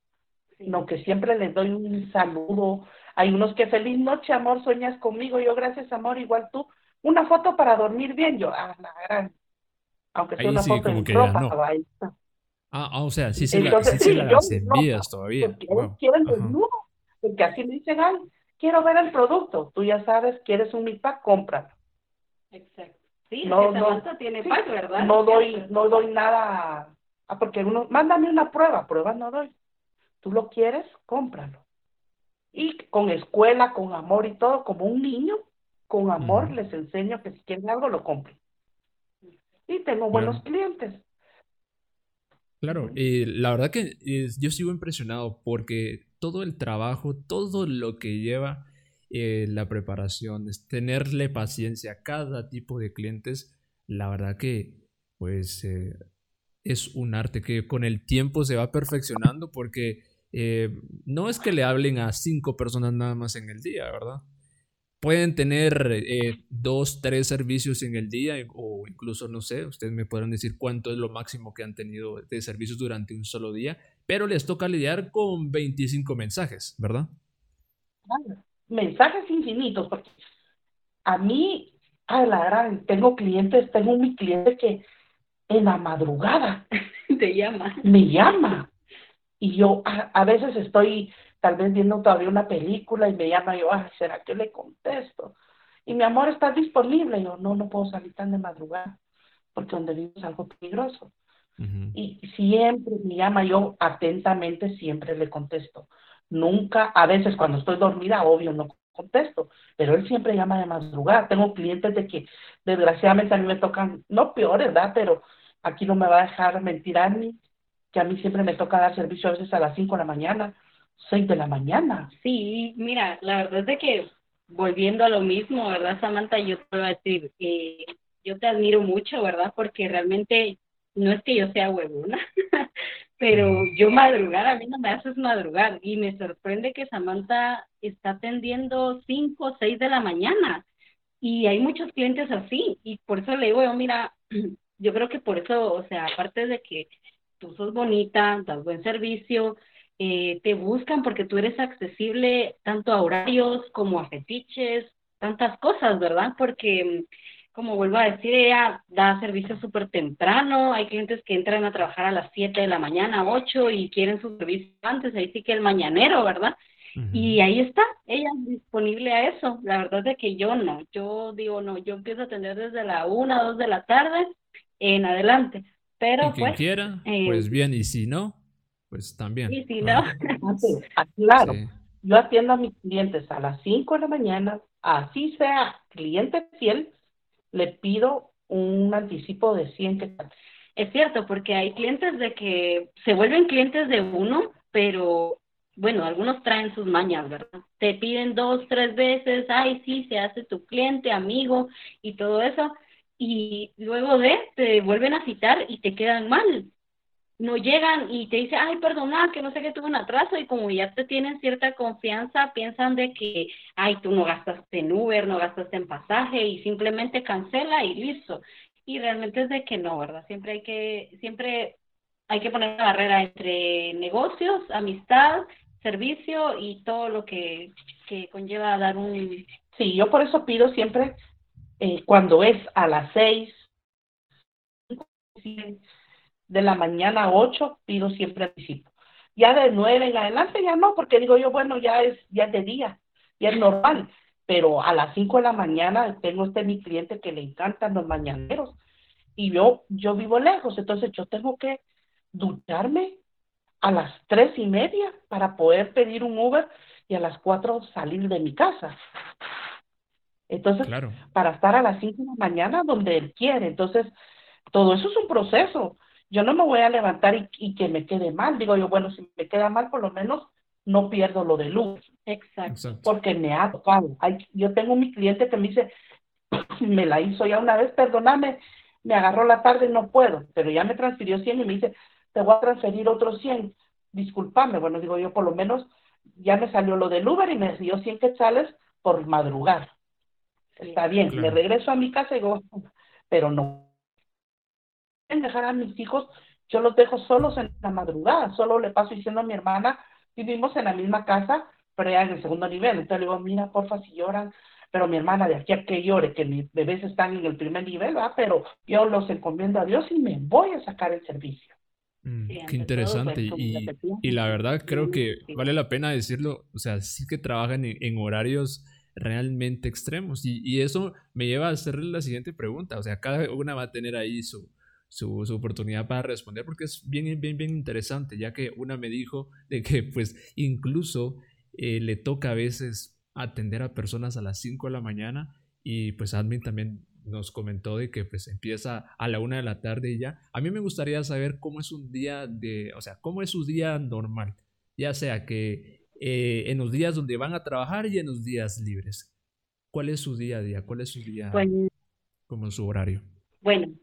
sino que siempre les doy un saludo. Hay unos que feliz noche, amor, sueñas conmigo. Yo, gracias, amor, igual tú. Una foto para dormir bien. Yo, ah, la gran. Aunque sea una foto de ropa, no. Ah, ah, o sea, sí, sí, la, sí, sí, las envías todavía. Porque wow. quieren desnudo, porque así me dicen, ay, quiero ver el producto. Tú ya sabes, quieres un mi pack, cómpralo. Exacto. Sí, no, no, tiene pack, ¿verdad? No doy, no doy nada Ah, porque uno, mándame una prueba, prueba no doy. Tú lo quieres, cómpralo. Y con escuela, con amor y todo, como un niño, con amor les enseño que si quieren algo lo compren. Y tengo buenos clientes. Claro, y la verdad que yo sigo impresionado porque todo el trabajo, todo lo que lleva eh, la preparación, es tenerle paciencia a cada tipo de clientes, la verdad que pues eh, es un arte que con el tiempo se va perfeccionando porque eh, no es que le hablen a cinco personas nada más en el día, ¿verdad? Pueden tener eh, dos, tres servicios en el día o incluso, no sé, ustedes me podrán decir cuánto es lo máximo que han tenido de servicios durante un solo día, pero les toca lidiar con 25 mensajes, ¿verdad? Mensajes infinitos, porque a mí, a la gran, tengo clientes, tengo un cliente que en la madrugada te llama. Me llama. Y yo a, veces estoy tal vez viendo todavía una película y me llama yo, ah, ¿será que le contesto? Y mi amor, está disponible? yo, no, no puedo salir tan de madrugada, porque donde vivo es algo peligroso. Y siempre me llama yo atentamente, siempre le contesto. Nunca, a veces cuando estoy dormida, obvio, no contesto, pero él siempre llama de madrugada. Tengo clientes de que desgraciadamente a mí me tocan, no peor, ¿verdad? Pero aquí no me va a dejar mentir a mí, que a mí siempre me toca dar servicio a veces a las 5 de la mañana, 6 de la mañana. Sí, mira, la verdad es de que volviendo a lo mismo, ¿verdad, Samantha? Yo te voy a decir, eh, yo te admiro mucho, ¿verdad? Porque realmente no es que yo sea huevona, pero yo madrugar, a mí no me haces madrugar y me sorprende que Samantha está atendiendo 5 o 6 de la mañana y hay muchos clientes así y por eso le digo yo, mira, yo creo que por eso, o sea, aparte de que tú sos bonita, das buen servicio, eh, te buscan porque tú eres accesible tanto a horarios como a fetiches, tantas cosas, ¿verdad? Porque, como vuelvo a decir, ella da servicio súper temprano, hay clientes que entran a trabajar a las 7 de la mañana, 8 y quieren su servicio antes, ahí sí que el mañanero, ¿verdad? Y ahí está, ella es disponible a eso. La verdad es que yo no, yo digo no, yo empiezo a atender desde la 1, 2 de la tarde en adelante. Pero quien pues, quiera, eh, pues bien, y si no, pues también. Y si no, ah, claro. Yo atiendo a mis clientes a las 5 de la mañana, así sea cliente fiel, le pido un anticipo de 100 que Es cierto, porque hay clientes de que se vuelven clientes de uno, pero bueno, algunos traen sus mañas, ¿verdad? Te piden dos, tres veces, ay, sí, se hace tu cliente, amigo y todo eso, y luego de te vuelven a citar y te quedan mal. No llegan y te dicen, ay, perdona, que no sé que tuve un atraso y como ya te tienen cierta confianza, piensan de que, ay, tú no gastaste en Uber, no gastaste en pasaje y simplemente cancela y listo. Y realmente es de que no, ¿verdad? Siempre hay que, siempre hay que poner una barrera entre negocios, amistad, servicio y todo lo que, que conlleva dar un... Sí, yo por eso pido siempre eh, cuando es a las seis de la mañana a ocho, pido siempre anticipo. Ya de nueve en adelante ya no, porque digo yo, bueno, ya es, ya de día, ya es normal. Pero a las cinco de la mañana tengo este mi cliente que le encantan los mañaneros. Y yo, yo vivo lejos, entonces yo tengo que ducharme a las tres y media para poder pedir un Uber y a las cuatro salir de mi casa. Entonces, para estar a las 5 de la mañana donde él quiere. Entonces, todo eso es un proceso. Yo no me voy a levantar y, que me quede mal. Digo yo, bueno, si me queda mal, por lo menos no pierdo lo de luz. Exacto. Porque me ha tocado. yo tengo mi cliente que me dice, me la hizo ya una vez, perdóname, me agarró la tarde y no puedo, pero ya me transfirió 100 y me dice, te voy a transferir otros 100. Disculpame. Bueno, digo yo, por lo menos ya me salió lo del Uber y me dio 100 quetzales por madrugar. Está bien, me regreso a mi casa y digo, pero no en dejar a mis hijos, yo los dejo solos en la madrugada, solo le paso diciendo a mi hermana, vivimos en la misma casa, pero ya en el segundo nivel, entonces le digo, mira, porfa, si lloran, pero mi hermana de aquí a que llore, que mis bebés están en el primer nivel, ¿va? pero yo los encomiendo a Dios y me voy a sacar el servicio. Mm, qué interesante. Pues, y, y, la verdad creo que vale la pena decirlo, o sea, sí que trabajan en horarios realmente extremos. Y, eso me lleva a hacerle la siguiente pregunta. O sea, cada una va a tener ahí su, su, oportunidad para responder porque es bien, bien, bien interesante, ya que una me dijo de que pues incluso eh, le toca a veces atender a personas a las 5 de la mañana y pues Admin también nos comentó de que pues empieza a la una de la tarde y ya. A mí me gustaría saber cómo es un día de, o sea, cómo es su día normal, ya sea que eh, en los días donde van a trabajar y en los días libres. ¿Cuál es su día a día? ¿Cuál es su día pues como su horario? Bueno,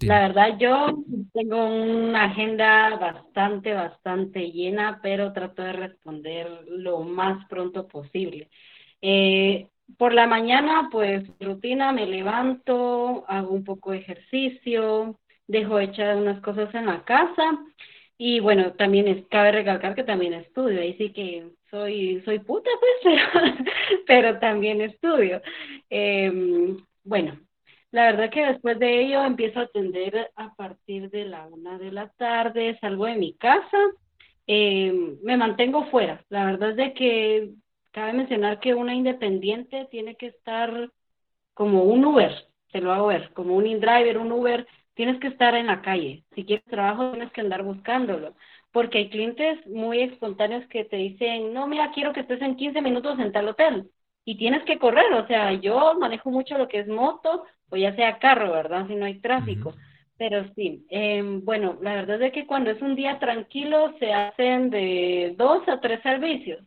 la verdad yo tengo una agenda bastante, bastante llena, pero trato de responder lo más pronto posible. Eh, por la mañana, pues rutina, me levanto, hago un poco de ejercicio, dejo hechas unas cosas en la casa y bueno, también cabe recalcar que también estudio, ahí sí que soy, soy puta pues, pero, también estudio. Em, bueno, la verdad que después de ello empiezo a atender a partir de la una de la tarde, salgo de mi casa, em, me mantengo fuera. La verdad es de que cabe mencionar que una independiente tiene que estar como un Uber, te lo hago ver, como un InDriver, un Uber, tienes que estar en la calle. Si quieres trabajo, tienes que andar buscándolo. Porque hay clientes muy espontáneos que te dicen, no, mira, quiero que estés en 15 minutos en tal hotel. Y tienes que correr, o sea, yo manejo mucho lo que es moto o ya sea carro, ¿verdad? Si no hay tráfico. Pero sí, em, bueno, la verdad es que cuando es un día tranquilo se hacen de dos a tres servicios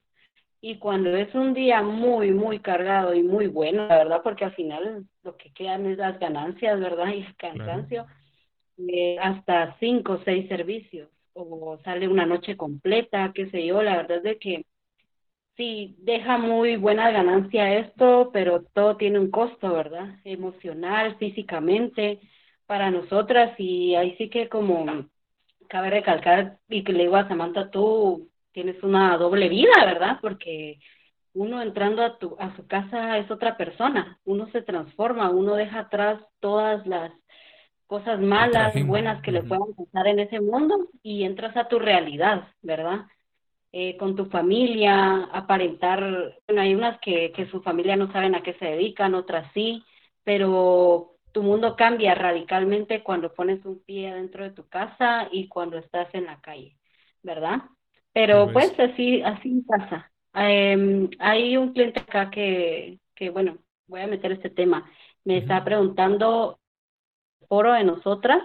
y cuando es un día muy, muy cargado y muy bueno, la verdad, porque al final lo que quedan es las ganancias, ¿verdad? Y el cansancio, eh, hasta cinco o seis servicios, o sale una noche completa, qué sé yo, la verdad es de que sí, deja muy buena ganancia esto, pero todo tiene un costo, ¿verdad? Emocional, físicamente, para nosotras, y ahí sí que como cabe recalcar y que le digo a Samantha, tú tienes una doble vida, ¿verdad? Porque uno entrando a, tu, a su casa es otra persona, uno se transforma, uno deja atrás todas las cosas malas, buenas que le puedan pasar en ese mundo y entras a tu realidad, ¿verdad? Eh, con tu familia, aparentar, bueno, hay unas que, que su familia no saben a qué se dedican, otras sí, pero tu mundo cambia radicalmente cuando pones un pie dentro de tu casa y cuando estás en la calle, ¿verdad? Pero pues así, así pasa. Em, hay un cliente acá que, que, bueno, voy a meter este tema. Me está preguntando, foro de nosotras,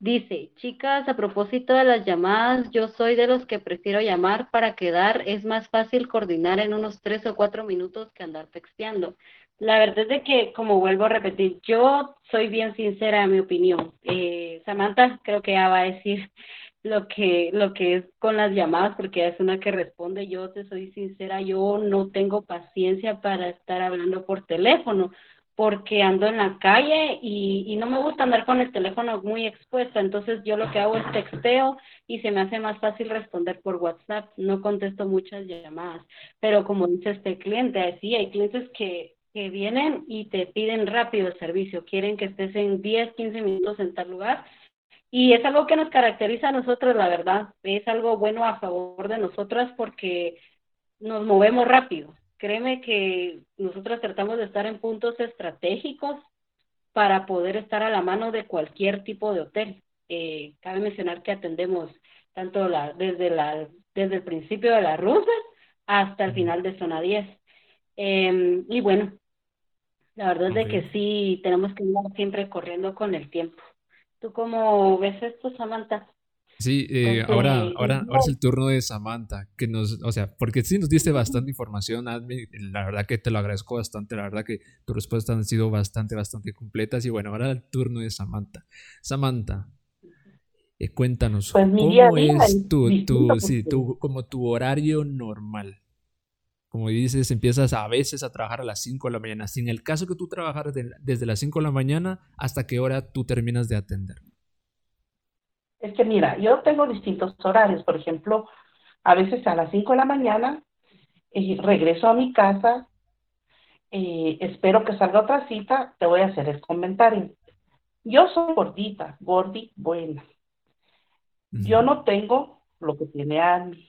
dice, chicas, a propósito de las llamadas, yo soy de los que prefiero llamar para quedar, es más fácil coordinar en unos tres o cuatro minutos que andar texteando. La verdad es de que, como vuelvo a repetir, yo soy bien sincera en mi opinión. Eh, Samantha creo que ya va a decir lo que, lo que es con las llamadas, porque es una que responde, yo te soy sincera, yo no tengo paciencia para estar hablando por teléfono, porque ando en la calle y, no me gusta andar con el teléfono muy expuesto, entonces yo lo que hago es texteo y se me hace más fácil responder por WhatsApp, no contesto muchas llamadas, pero como dice este cliente, sí, hay clientes que, que vienen y te piden rápido el servicio, quieren que estés en 10, 15 minutos en tal lugar y es algo que nos caracteriza a nosotros, la verdad. Es algo bueno a favor de nosotras porque nos movemos rápido. Créeme que nosotros tratamos de estar en puntos estratégicos para poder estar a la mano de cualquier tipo de hotel. Eh, cabe mencionar que atendemos tanto la, desde, la, desde el principio de la ruta hasta el final de zona 10. Em, y bueno, la verdad es de que sí, tenemos que ir siempre corriendo con el tiempo. ¿Tú cómo ves esto, Samantha? Sí, eh, ahora, ahora, ahora es el turno de Samantha, que nos, o sea, porque sí nos diste bastante información, la verdad que te lo agradezco bastante, la verdad que tus respuestas han sido bastante, bastante completas y bueno, ahora el turno de Samantha. Samantha, eh, cuéntanos, pues ¿cómo es tu, tu, sí, tu, como tu horario normal? Como dices, empiezas a veces a trabajar a las 5 de la mañana. Si en el caso que tú trabajaras desde las 5 de la mañana, ¿hasta qué hora tú terminas de atender? Es que mira, yo tengo distintos horarios. Por ejemplo, a veces a las 5 de la mañana eh, regreso a mi casa, eh, espero que salga otra cita, te voy a hacer el comentario. Yo soy gordita, gordi, buena. Yo no tengo lo que tiene Andy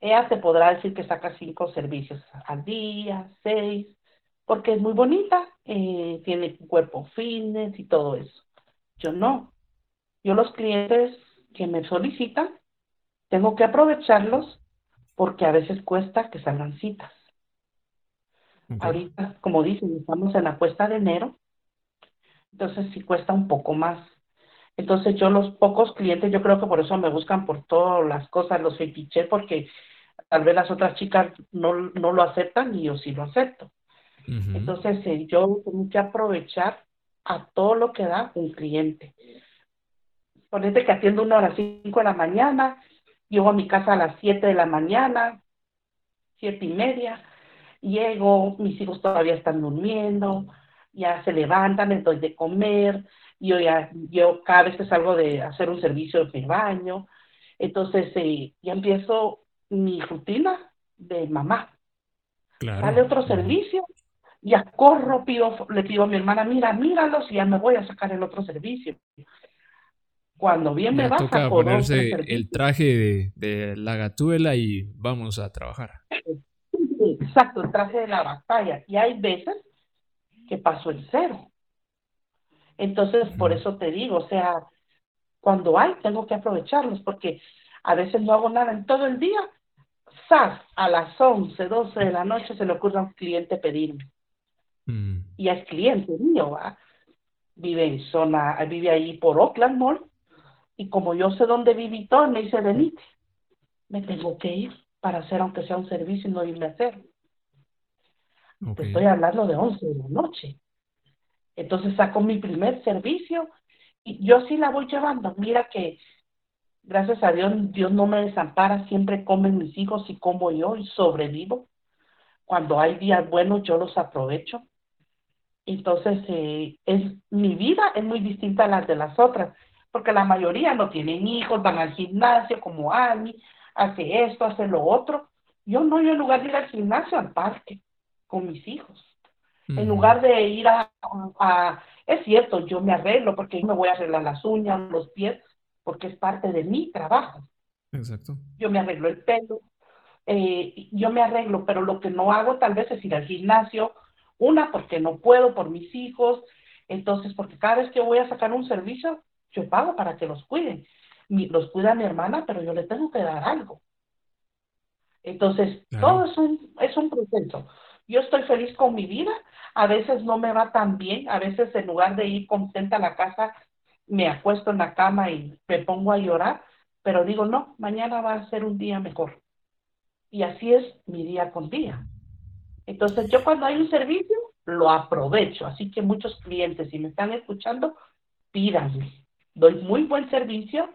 ella te podrá decir que saca cinco servicios al día, seis, porque es muy bonita, eh, tiene un cuerpo fitness y todo eso. Yo no. Yo los clientes que me solicitan, tengo que aprovecharlos porque a veces cuesta que salgan citas. Ahorita, como dicen, estamos en la cuesta de enero, entonces sí cuesta un poco más. Entonces yo los pocos clientes, yo creo que por eso me buscan por todas las cosas, los fetiches, porque tal vez las otras chicas no, no lo aceptan y yo sí lo acepto. Entonces eh, yo tengo que aprovechar a todo lo que da un cliente. Ponete que atiendo una hora a las 5 de la mañana, llego a mi casa a las 7 de la mañana, siete y media, llego, mis hijos todavía están durmiendo, ya se levantan, les doy de comer, yo ya, yo cada vez que salgo de hacer un servicio de baño, entonces eh, ya empiezo mi rutina de mamá. Claro. Sale otro servicio, ya corro, pido, le pido a mi hermana, mira, míralos y ya me voy a sacar el otro servicio. Cuando bien me, vas toca ponerse el traje de, de la gatuela y vamos a trabajar. Exacto, el traje de la batalla. Y hay veces que paso el cero. Entonces, por eso te digo, o sea, cuando hay, tengo que aprovecharlos, porque a veces no hago nada en todo el día. ¡Sas! A las 11, 12 de la noche se le ocurre a un cliente pedirme. Mm. Y es cliente mío, ¿va? Vive en zona, vive ahí por Oakland Mall. Y como yo sé dónde viví todo, me dice, venite. Me tengo que ir para hacer aunque sea un servicio y no irme a hacer. estoy hablando de 11 de la noche. Entonces saco mi primer servicio y yo sí la voy llevando. Mira que gracias a Dios, Dios no me desampara, siempre comen mis hijos y como yo y sobrevivo. Cuando hay días buenos yo los aprovecho. Entonces, eh, es, mi vida es muy distinta a las de las otras, porque la mayoría no tienen hijos, van al gimnasio como Ani, hace esto, hace lo otro. Yo no, yo en lugar de ir al gimnasio, al parque, con mis hijos. En lugar de ir a, a, es cierto, yo me arreglo porque yo me voy a arreglar las uñas, los pies, porque es parte de mi trabajo. Exacto. Yo me arreglo el pelo, eh, yo me arreglo, pero lo que no hago tal vez es ir al gimnasio, una porque no puedo por mis hijos, entonces porque cada vez que voy a sacar un servicio, yo pago para que los cuiden los cuida mi hermana, pero yo le tengo que dar algo. Entonces, todo es un, es un proceso. Yo estoy feliz con mi vida, a veces no me va tan bien, a veces en lugar de ir contenta a la casa, me acuesto en la cama y me pongo a llorar, pero digo, no, mañana va a ser un día mejor. Y así es mi día con día. Entonces, yo cuando hay un servicio, lo aprovecho. Así que muchos clientes, si me están escuchando, pídanme. Doy muy buen servicio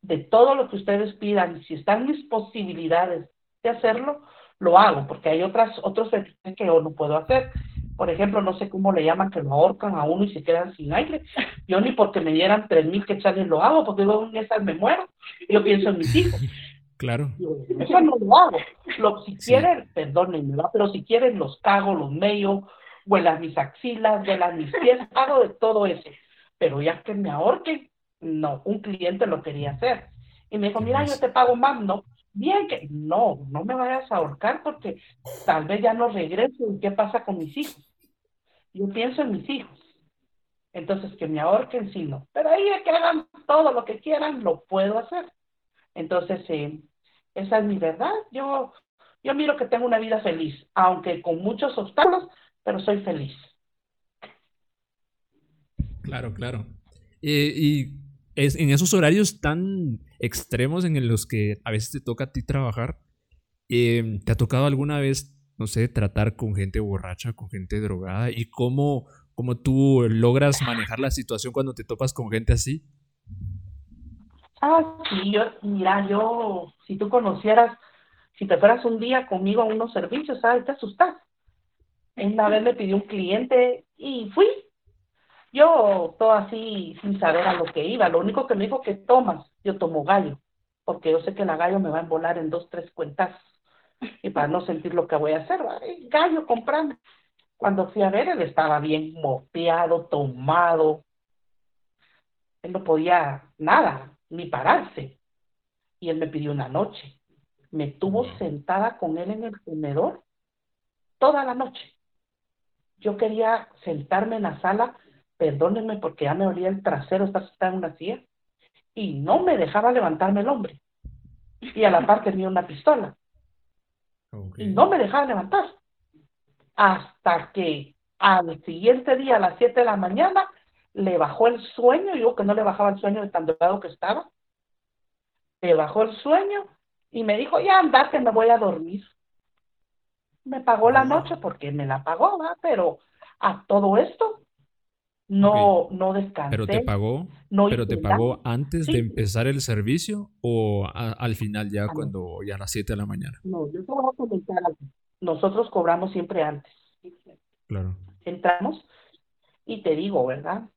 de todo lo que ustedes pidan, si están mis posibilidades de hacerlo, lo hago, porque hay otras, otros que yo no puedo hacer. Por ejemplo, no sé cómo le llaman que lo ahorcan a uno y se quedan sin aire. Yo ni porque me dieran tres mil quetzales lo hago, porque luego en esas me muero. Yo pienso en mis hijos. Claro. Eso no lo hago. Lo, si quieren, perdónenme, pero si quieren los cago, los mello, vuelan mis axilas, vuelan mis pies, hago de todo eso. Pero ya que me ahorquen, no, un cliente lo quería hacer. Y me dijo, mira, yo te pago más, no. Bien que, no, no me vayas a ahorcar porque tal vez ya no regreso y qué pasa con mis hijos. Yo pienso en mis hijos. Entonces, que me ahorquen, sí, no. Pero ahí que hagan todo lo que quieran, lo puedo hacer. Entonces, eh, esa es mi verdad. Yo, yo miro que tengo una vida feliz, aunque con muchos obstáculos, pero soy feliz. Claro, claro. Eh, y en esos horarios tan extremos en los que a veces te toca a ti trabajar, em, ¿te ha tocado alguna vez, no sé, tratar con gente borracha, con gente drogada? ¿Y cómo, cómo tú logras manejar la situación cuando te topas con gente así? Ah, sí, yo, mira, yo, si tú conocieras, si te fueras un día conmigo a unos servicios, ¿sabes? Te asustas. Una vez me pidió un cliente y fui, yo todo así sin saber a lo que iba. Lo único que me dijo que tomas, yo tomo gallo, porque yo sé que la gallo me va a embolar en dos, tres cuentas. Y para no sentir lo que voy a hacer, gallo comprando. Cuando fui a ver, él estaba bien mopeado, tomado. Él no podía nada, ni pararse. Y él me pidió una noche. Me tuvo sentada con él en el comedor toda la noche. Yo quería sentarme en la sala perdónenme porque ya me olía el trasero estar sentada en una silla, y no me dejaba levantarme el hombre. Y a la par tenía una pistola. Y no me dejaba levantar. Hasta que al siguiente día, a las 7 de la mañana, le bajó el sueño, yo que no le bajaba el sueño de tan dorado que estaba. Le bajó el sueño y me dijo, ya andate, me voy a dormir. Me pagó la noche porque me la pagó, ¿va? pero a todo esto no, no descansé. ¿Pero te pagó, pero te pagó antes de empezar el servicio o al final ya cuando ya a las 7 de la mañana? No, yo te voy a comentar algo. Nosotros cobramos siempre antes. Claro. Entramos y te digo, ¿verdad?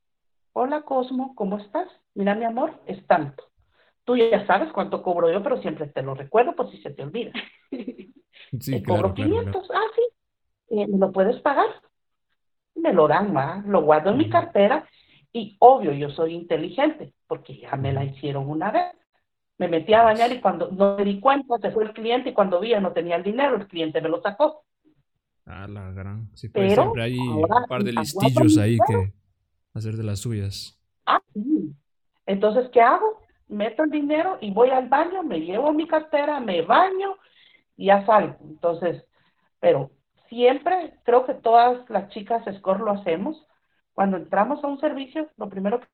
Hola Cosmo, ¿cómo estás? Mira mi amor, es tanto. Tú ya sabes cuánto cobro yo, pero siempre te lo recuerdo por si se te olvida. Sí, cobro 500. Ah, sí. Eh, ¿Me lo puedes pagar? Me lo dan, ¿va? Lo guardo en mi cartera y obvio, yo soy inteligente porque ya me la hicieron una vez. Me metí a bañar y cuando no me di cuenta, se fue el cliente y cuando vi no tenía el dinero, el cliente me lo sacó. Ah, la gran. Sí, pues siempre hay un par de listillos ahí que hacer de las suyas. Ah, sí. Entonces, ¿qué hago? Meto el dinero y voy al baño, me llevo mi cartera, me baño y ya salgo. Entonces, pero siempre creo que todas las chicas SCORE lo hacemos. Cuando entramos a un servicio, lo primero que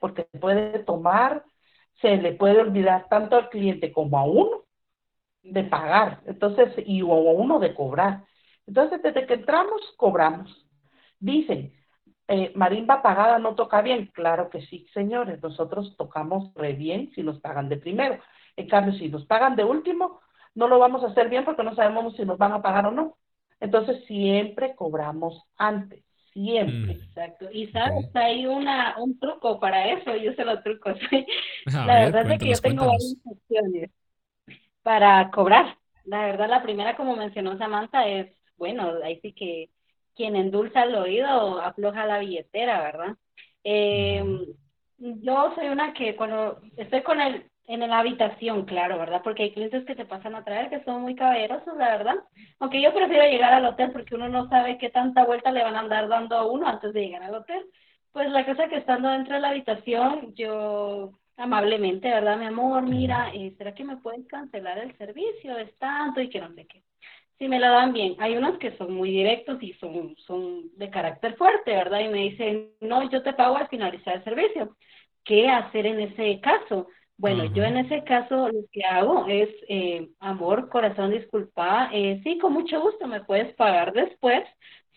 porque puede tomar, se le puede olvidar tanto al cliente como a uno de pagar, entonces, y o a uno de cobrar. Entonces, desde que entramos, cobramos. Dicen, eh, marimba pagada no toca bien. Claro que sí, señores, nosotros tocamos re bien si nos pagan de primero. En cambio, si nos pagan de último, no lo vamos a hacer bien porque no sabemos si nos van a pagar o no. Entonces, siempre cobramos antes, siempre. Mm. Exacto. Y sabes, hay una, un truco para eso, yo sé los trucos. la verdad es que yo tengo varias opciones para cobrar. La verdad, la primera, como mencionó Samantha, es, bueno, ahí sí que quien endulza el oído afloja la billetera, ¿verdad? Eh, yo soy una que cuando estoy con él en la habitación, claro, ¿verdad? Porque hay clientes que se pasan a traer que son muy caballerosos, la verdad. Aunque yo prefiero llegar al hotel porque uno no sabe qué tanta vuelta le van a andar dando a uno antes de llegar al hotel. Pues la cosa que estando dentro de la habitación, yo amablemente, ¿verdad, mi amor? Mira, eh, ¿será que me pueden cancelar el servicio? Es tanto y que no sé qué si me lo dan bien. Hay unos que son muy directos y son, son de carácter fuerte, ¿verdad? Y me dicen, no, yo te pago al finalizar el servicio. ¿Qué hacer en ese caso? Bueno, yo en ese caso lo que hago es, eh, amor, corazón, disculpa, eh, sí, con mucho gusto me puedes pagar después,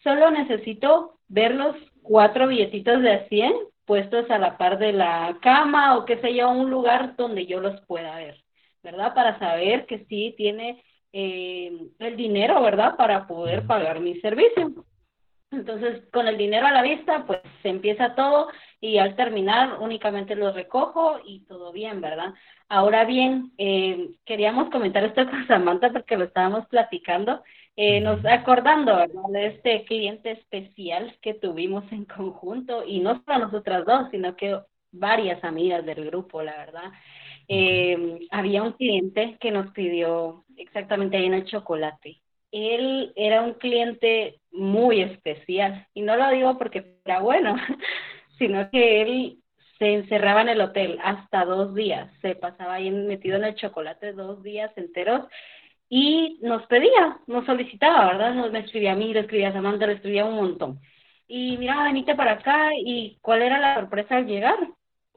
solo necesito ver los cuatro billetitos de 100 puestos a la par de la cama o qué sé yo, un lugar donde yo los pueda ver, ¿verdad? Para saber que sí tiene eh, el dinero, ¿verdad? Para poder pagar mi servicio. Entonces, con el dinero a la vista, pues se empieza todo y al terminar únicamente lo recojo y todo bien, ¿verdad? Ahora bien, eh, queríamos comentar esto con Samantha porque lo estábamos platicando, eh, nos acordando, ¿verdad? De este cliente especial que tuvimos en conjunto y no solo nosotras dos, sino que varias amigas del grupo, la verdad. Eh, había un cliente que nos pidió exactamente ahí en el chocolate. Él era un cliente muy especial y no lo digo porque era bueno, sino que él se encerraba en el hotel hasta dos días, se pasaba ahí metido en el chocolate dos días enteros y nos pedía, nos solicitaba, ¿verdad? Nos me escribía a mí, le escribía a Samantha, le escribía un montón. Y mira, venite para acá y ¿cuál era la sorpresa al llegar?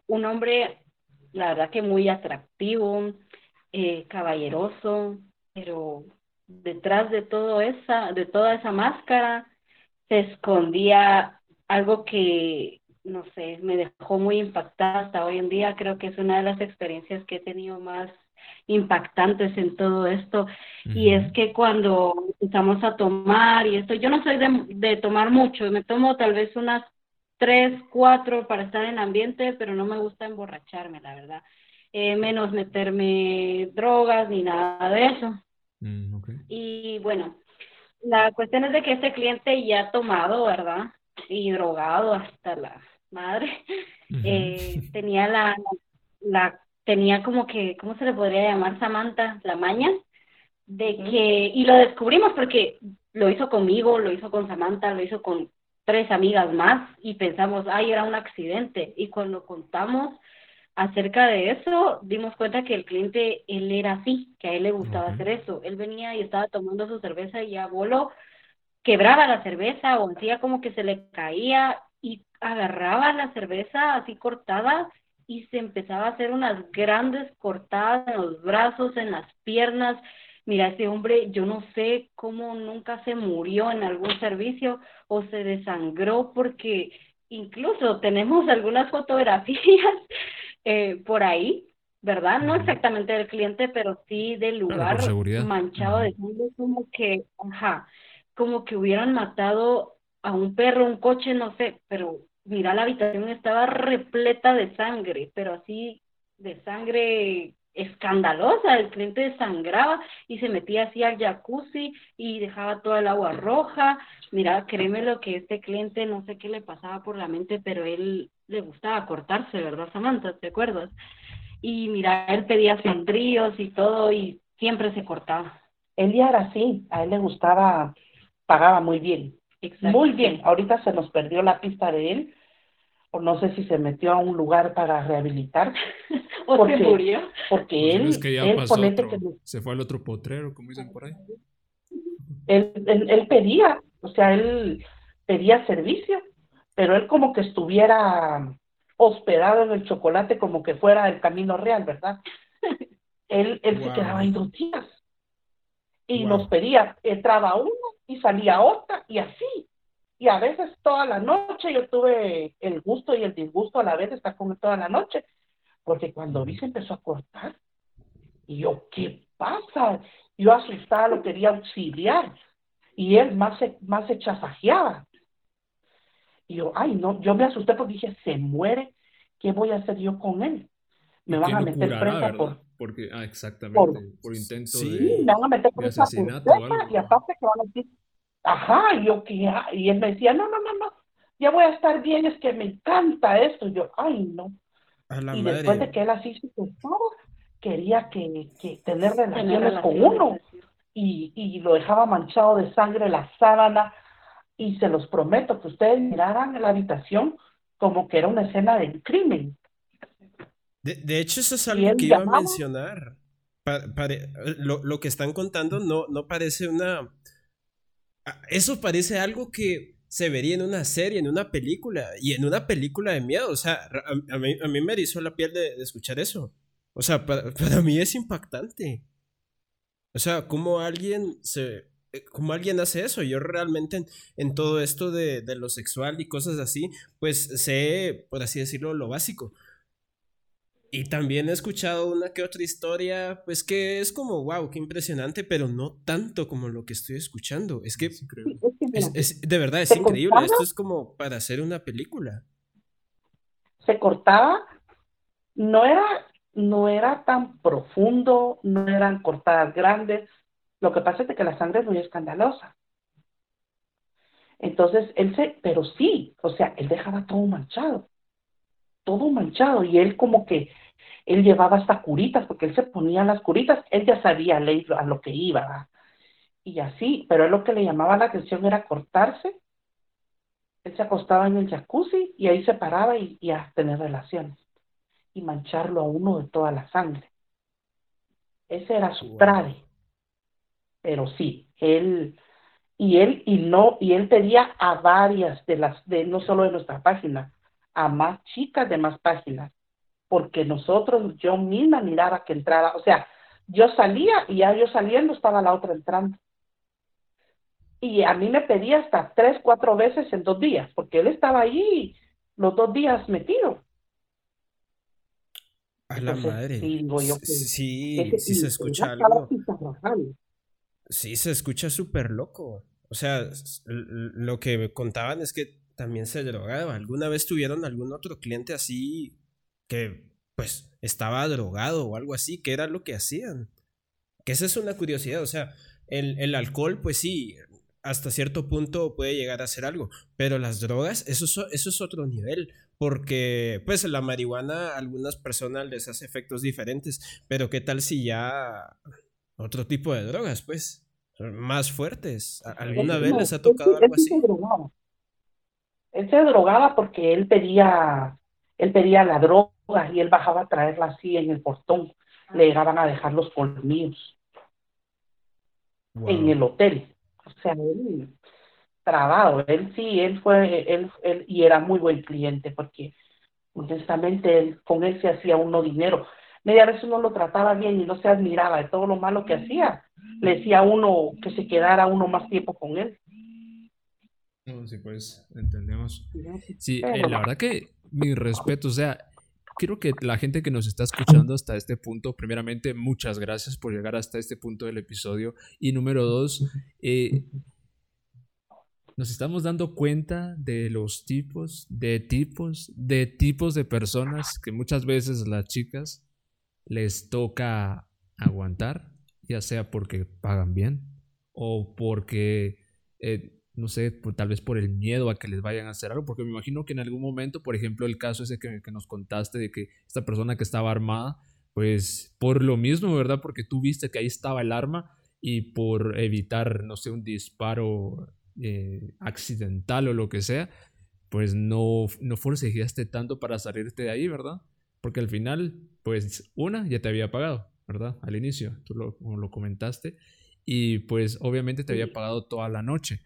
Un hombre la verdad que muy atractivo, eh, caballeroso, pero detrás de todo esa, de toda esa máscara se escondía algo que no sé, me dejó muy impactada hasta hoy en día. Creo que es una de las experiencias que he tenido más impactantes en todo esto. Y es que cuando empezamos a tomar y esto, yo no soy de, de tomar mucho, me tomo tal vez unas tres, cuatro para estar en ambiente, pero no me gusta emborracharme, la verdad. Eh, menos meterme drogas ni nada de eso. Mm, y bueno, la cuestión es de que este cliente ya ha tomado, ¿verdad? Y drogado hasta la madre. Eh, tenía la, la, tenía como que, ¿cómo se le podría llamar Samantha? La maña de que, y lo descubrimos porque lo hizo conmigo, lo hizo con Samantha, lo hizo con tres amigas más y pensamos, ay, era un accidente. Y cuando contamos acerca de eso, dimos cuenta que el cliente, él era así, que a él le gustaba hacer eso. Él venía y estaba tomando su cerveza y a bolo quebraba la cerveza o hacía como que se le caía y agarraba la cerveza así cortada y se empezaba a hacer unas grandes cortadas en los brazos, en las piernas. Mira, ese hombre, yo no sé cómo nunca se murió en algún servicio o se desangró porque incluso tenemos algunas fotografías eh, por ahí, ¿verdad? No exactamente del cliente, pero sí del lugar manchado de sangre, como que, ajá, como que hubieran matado a un perro, un coche, no sé, pero mira, la habitación estaba repleta de sangre, pero así de sangre escandalosa, el cliente sangraba y se metía así al jacuzzi y dejaba toda el agua roja. Mira, créeme lo que este cliente, no sé qué le pasaba por la mente, pero él le gustaba cortarse, ¿verdad, Samantha? ¿Te acuerdas? Y mira, él pedía sandríos y todo y siempre se cortaba. Él ya era así, a él le gustaba, pagaba muy bien. Muy bien, ahorita se nos perdió la pista de él, o no sé si se metió a un lugar para rehabilitar. o porque, se murió. Porque él, se fue al otro potrero, como dicen por ahí. Él, él, pedía, o sea, él pedía servicio, pero él como que estuviera hospedado en el chocolate como que fuera el camino real, ¿verdad? él él se quedaba ahí dos días y nos pedía, entraba uno y salía otra y así. Y a veces toda la noche yo tuve el gusto y el disgusto a la vez de estar con él toda la noche, porque cuando vi se empezó a cortar. Y yo, ¿qué pasa? Yo asustada lo quería auxiliar y él más se, más se chasajeaba. Y yo, ay, no, yo me asusté porque dije, se muere, ¿qué voy a hacer yo con él? Me van a meter presa por porque, ah, exactamente, por, intento sí, de, me van a meter por asesinato. Y aparte que van a decir, ajá, y yo que, y él me decía, no, no, no, no, ya voy a estar bien, es que me encanta esto. Y yo, ay, no. y después de que él así se quería que, que tener relaciones con uno. Y, y lo dejaba manchado de sangre la sábana. Y se los prometo que ustedes miraran la habitación como que era una escena de crimen. De, hecho, eso es algo que iba a mencionar. lo, que están contando no, no parece una... Eso parece algo que se vería en una serie, en una película, y en una película de miedo. O sea, a, mí, a mí, me erizó la piel de, escuchar eso. O sea, para, mí es impactante. O sea, cómo alguien se... Eh, cómo alguien hace eso. Yo realmente en, todo esto de, de, lo sexual y cosas así, pues sé, por así decirlo, lo básico. Y también he escuchado una que otra historia, pues que es como, wow, qué impresionante, pero no tanto como lo que estoy escuchando. Es que es, de verdad es increíble. Esto es como para hacer una película. Se cortaba, no era, no era tan profundo, no eran cortadas grandes. Lo que pasa es que la sangre es muy escandalosa. Entonces, él se, pero sí, o sea, él dejaba todo manchado, todo manchado, y él como que él llevaba hasta curitas, porque él se ponía las curitas, él ya sabía a lo que iba, y así, pero él lo que le llamaba la atención era cortarse, él se acostaba en el jacuzzi y ahí se paraba y, a tener relaciones, y mancharlo a uno de toda la sangre. Ese era su trade. Pero sí, él, y él, y no, y él pedía a varias de las, de no solo de nuestra página, a más chicas de más páginas porque nosotros, yo misma miraba que entraba, o sea, yo salía y ya yo saliendo estaba la otra entrando. Y a mí me pedía hasta tres, cuatro veces en dos días, porque él estaba ahí los dos días metido. A la madre. Sí, sí, se escucha algo. Sí, se escucha súper loco. O sea, lo que contaban es que también se drogaba. ¿Alguna vez tuvieron algún otro cliente así que pues estaba drogado o algo así, que era lo que hacían. Que esa es una curiosidad, o sea, el, el alcohol pues sí, hasta cierto punto puede llegar a ser algo, pero las drogas, eso, eso es otro nivel, porque pues la marihuana a algunas personas les hace efectos diferentes, pero qué tal si ya otro tipo de drogas, pues, más fuertes. ¿Alguna vez les ha tocado algo así? él se drogaba porque él pedía, él pedía la droga y él bajaba a traerla así en el portón. Le llegaban a dejar los colmillos en el hotel. O sea, él trabado, él sí, él fue, él, él, y era muy buen cliente porque honestamente él, con él se hacía uno dinero. Media vez uno lo trataba bien y no se admiraba de todo lo malo que hacía. Le decía a uno que se quedara uno más tiempo con él. No, sí, pues, entendemos. Sí, eh, la verdad que mi respeto, o sea, quiero que la gente que nos está escuchando hasta este punto, primeramente, muchas gracias por llegar hasta este punto del episodio. Y número dos, eh, nos estamos dando cuenta de los tipos, de tipos, de tipos de personas que muchas veces las chicas les toca aguantar, ya sea porque pagan bien o porque eh, no sé, tal vez por el miedo a que les vayan a hacer algo, porque me imagino que en algún momento, por ejemplo, el caso ese que, que, nos contaste de que esta persona que estaba armada, pues por lo mismo, ¿verdad? Porque tú viste que ahí estaba el arma y por evitar, no sé, un disparo eh, accidental o lo que sea, pues no, no forcejeaste tanto para salirte de ahí, ¿verdad? Porque al final, pues una ya te había pagado, ¿verdad? Al inicio, tú lo, lo comentaste, y pues obviamente te había pagado toda la noche.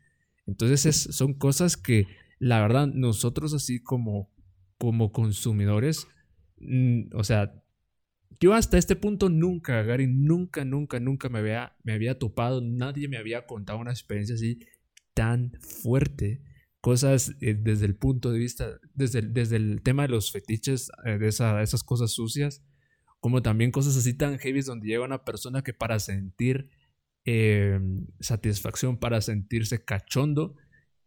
Entonces son cosas que la verdad nosotros así como, como consumidores, mm, o sea, yo hasta este punto nunca, Gary, nunca, nunca, nunca me había, me había topado, nadie me había contado una experiencia así tan fuerte. Cosas eh, desde el punto de vista, desde el, desde el tema de los fetiches, eh, de esas cosas sucias, como también cosas así tan heavy donde llega una persona que para sentir Em, satisfacción para sentirse cachondo,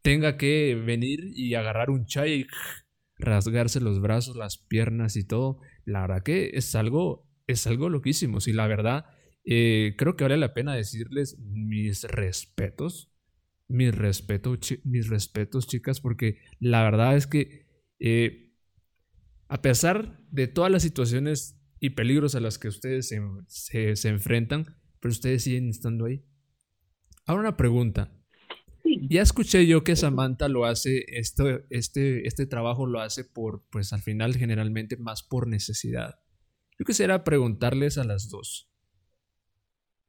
tenga que venir y agarrar un chai y rasgarse los brazos, las piernas y todo. La verdad que es algo, es algo loquísimo. Si la verdad, eh, creo que vale la pena decirles mis respetos. Mis respetos, mis respetos, chicas, porque la verdad es que eh, a pesar de todas las situaciones y peligros a las que ustedes se, se enfrentan, pero ustedes siguen estando ahí. Ahora una pregunta. Ya escuché yo que Samantha lo hace, esto, este, este trabajo lo hace por, pues al final generalmente más por necesidad. Yo quisiera preguntarles a las dos,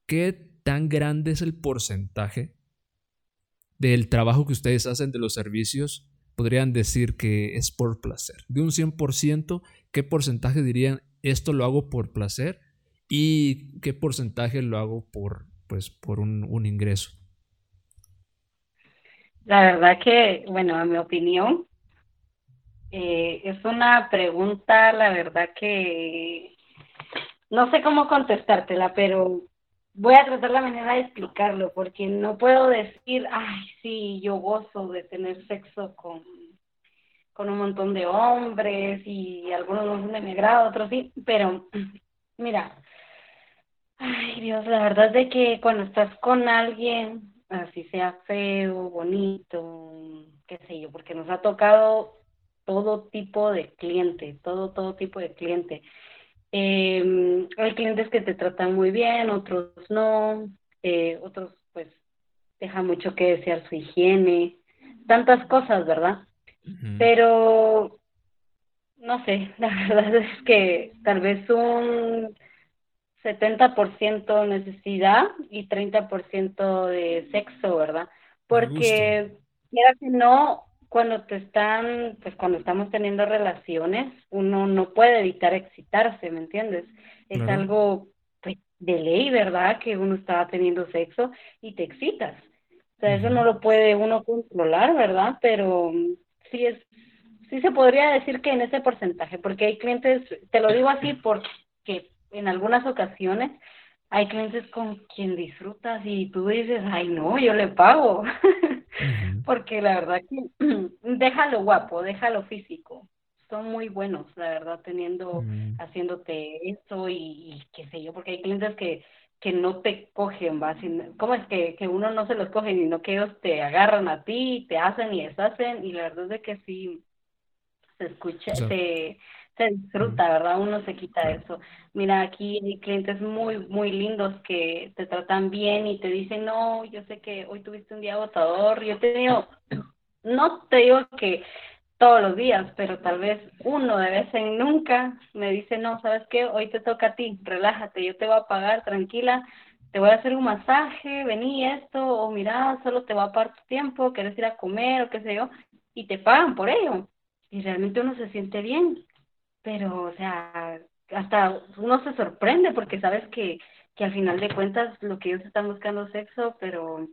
¿qué tan grande es el porcentaje del trabajo que ustedes hacen de los servicios? Podrían decir que es por placer. De un 100%, ¿qué porcentaje dirían esto lo hago por placer? y qué porcentaje lo hago por, pues, por un, ingreso. La verdad que, bueno, a mi opinión, eh, es una pregunta, la verdad que no sé cómo contestártela, pero voy a tratar la manera de explicarlo, porque no puedo decir, ay, sí, yo gozo de tener sexo con, con un montón de hombres y algunos no son de mi agrado, otros sí, pero mira, Ay, Dios, la verdad es de que cuando estás con alguien, así sea feo, bonito, qué sé yo, porque nos ha tocado todo tipo de cliente, todo, todo tipo de cliente. Eh, hay clientes que te tratan muy bien, otros no, eh, otros pues dejan mucho que desear su higiene, tantas cosas, ¿verdad? Pero, no sé, la verdad es que tal vez un 70% necesidad y 30% de sexo, ¿verdad? Porque, mira que no, cuando te están, pues cuando estamos teniendo relaciones, uno no puede evitar excitarse, ¿me entiendes? Es algo pues, de ley, ¿verdad? Que uno está teniendo sexo y te excitas. O sea, eso no lo puede uno controlar, ¿verdad? Pero sí es, sí se podría decir que en ese porcentaje, porque hay clientes, te lo digo así porque en algunas ocasiones hay clientes con quien disfrutas y tú dices, ay no, yo le pago. Porque la verdad que déjalo guapo, déjalo físico. Son muy buenos, la verdad, teniendo, haciéndote esto y, qué sé yo, porque hay clientes que, que no te cogen, va, ¿cómo es que, que uno no se los coge, sino que ellos te agarran a ti, te hacen y deshacen, y la verdad es de que sí se escucha, se se disfruta, ¿verdad? Uno se quita eso. Mira, aquí hay clientes muy, muy lindos que te tratan bien y te dicen, no, yo sé que hoy tuviste un día agotador. Yo he tenido no te digo que todos los días, pero tal vez uno de vez en nunca me dice, no, ¿sabes qué? Hoy te toca a ti, relájate, yo te voy a pagar, tranquila, te voy a hacer un masaje, vení esto, o mira, solo te va a pagar tu tiempo, quieres ir a comer o qué sé yo, y te pagan por ello. Y realmente uno se siente bien, pero, o sea, hasta uno se sorprende porque sabes que, que al final de cuentas lo que ellos están buscando es sexo, pero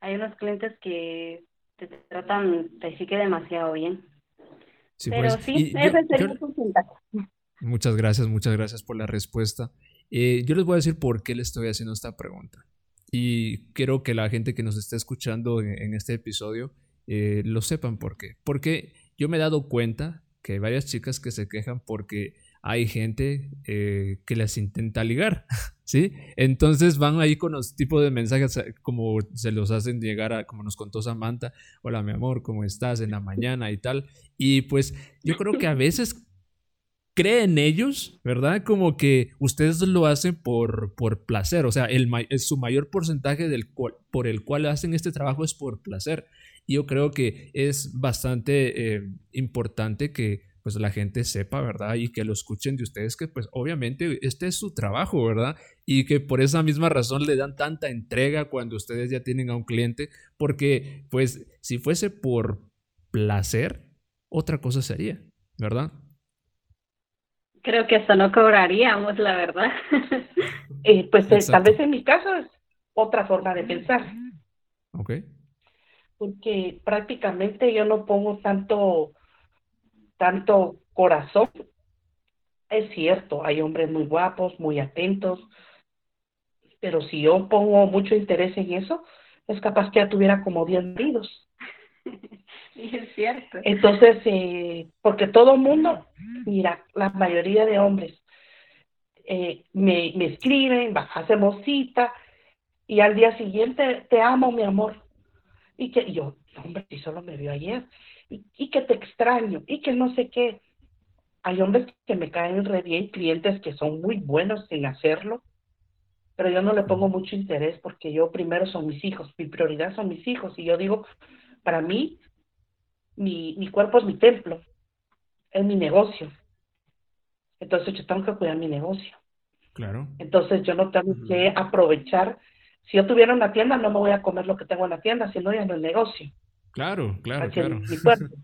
hay unos clientes que te tratan, te sí que demasiado bien. Pero pues, sí, ese sería Muchas gracias, muchas gracias por la respuesta. Eh, yo les voy a decir por qué les estoy haciendo esta pregunta. Y quiero que la gente que nos está escuchando en, este episodio eh, lo sepan por qué. Porque yo me he dado cuenta que hay varias chicas que se quejan porque hay gente eh, que las intenta ligar, ¿sí? Entonces van ahí con los tipos de mensajes como se los hacen llegar a, como nos contó Samantha, hola mi amor, ¿cómo estás en la mañana y tal? Y pues yo creo que a veces creen ellos, ¿verdad? Como que ustedes lo hacen por, por placer, o sea, el, su mayor porcentaje del por el cual hacen este trabajo es por placer. Y yo creo que es bastante eh, importante que pues la gente sepa, ¿verdad? Y que lo escuchen de ustedes, que pues obviamente este es su trabajo, ¿verdad? Y que por esa misma razón le dan tanta entrega cuando ustedes ya tienen a un cliente, porque pues si fuese por placer, otra cosa sería, ¿verdad? Creo que hasta no cobraríamos, la verdad. Eh, pues eh, tal vez en mi caso es otra forma de pensar. Ok. Porque prácticamente yo no pongo tanto, tanto corazón. Es cierto, hay hombres muy guapos, muy atentos, pero si yo pongo mucho interés en eso, es capaz que ya tuviera como 10 maridos. Sí, es cierto. Entonces, eh, porque todo el mundo, mira, la mayoría de hombres eh, me, me escriben, hacemos cita y al día siguiente te amo, mi amor. Y que yo, hombre, si solo me vio ayer, y, y, que te extraño, y que no sé qué. Hay hombres que me caen re bien, clientes que son muy buenos en hacerlo, pero yo no le pongo mucho interés porque yo primero son mis hijos, mi prioridad son mis hijos, y yo digo, para mí, mi, mi cuerpo es mi templo, es mi negocio. Entonces yo tengo que cuidar mi negocio. Claro. Entonces yo no tengo que aprovechar. Si yo tuviera una tienda, no me voy a comer lo que tengo en la tienda, sino ya no el negocio. Claro, claro, claro. Mi cuerpo.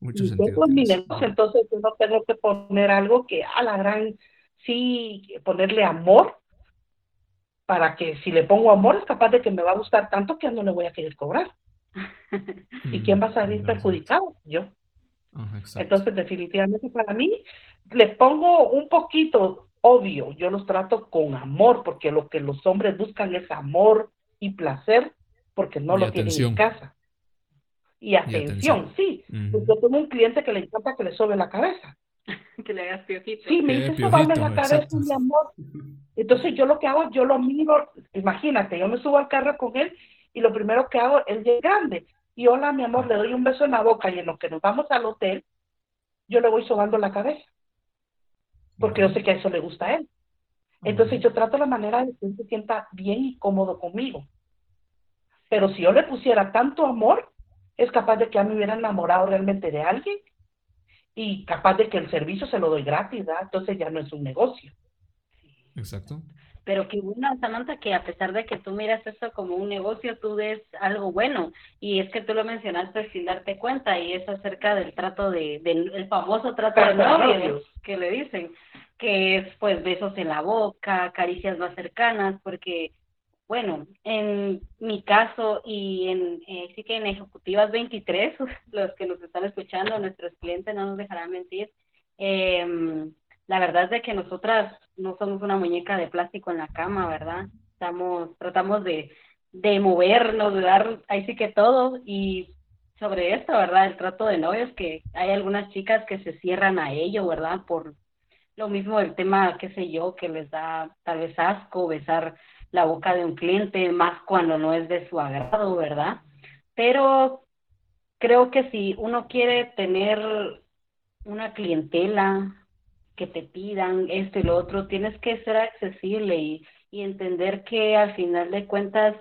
Mucho sentido. mi negocio, entonces yo no tengo que poner algo que a la gran, sí, ponerle amor, para que si le pongo amor es capaz de que me va a gustar tanto que no le voy a querer cobrar. ¿Y quién va a salir perjudicado? Yo. Entonces, definitivamente para mí, les pongo un poquito, obvio, yo los trato con amor, porque lo que los hombres buscan es amor y placer, porque no lo tienen en casa. Y atención, sí. Pues yo tengo un cliente que le encanta que le sobe la cabeza. que le hagas piojito. Sí, me dice, sobarme la cabeza, mi amor. Entonces yo lo que hago, yo lo miro, imagínate, yo me subo al carro con él y lo primero que hago es llegar grande. Y hola, mi amor, le doy un beso en la boca y en lo que nos vamos al hotel, yo le voy sobando la cabeza. Porque yo sé que a eso le gusta a él. Entonces yo trato la manera de que él se sienta bien y cómodo conmigo. Pero si yo le pusiera tanto amor, es capaz de que ya me hubiera enamorado realmente de alguien y capaz de que el servicio se lo doy gratis, ¿verdad? Entonces ya no es un negocio. Exacto pero que una Samantha que a pesar de que tú miras esto como un negocio, tú ves algo bueno y es que tú lo mencionaste sin darte cuenta y es acerca del trato de, del el famoso trato de novios que le dicen, que es pues besos en la boca, caricias más cercanas, porque bueno, en mi caso y en eh, sí que en Ejecutivas 23, los que nos están escuchando, nuestros clientes no nos dejarán mentir, eh, la verdad es de que nosotras no somos una muñeca de plástico en la cama, ¿verdad? Estamos, tratamos de, de movernos, de dar ahí sí que todo y sobre esto, ¿verdad? El trato de novios, que hay algunas chicas que se cierran a ello, ¿verdad? Por lo mismo el tema, qué sé yo, que les da tal vez asco besar la boca de un cliente, más cuando no es de su agrado, ¿verdad? Pero creo que si uno quiere tener una clientela, que te pidan esto y lo otro, tienes que ser accesible y, y entender que al final de cuentas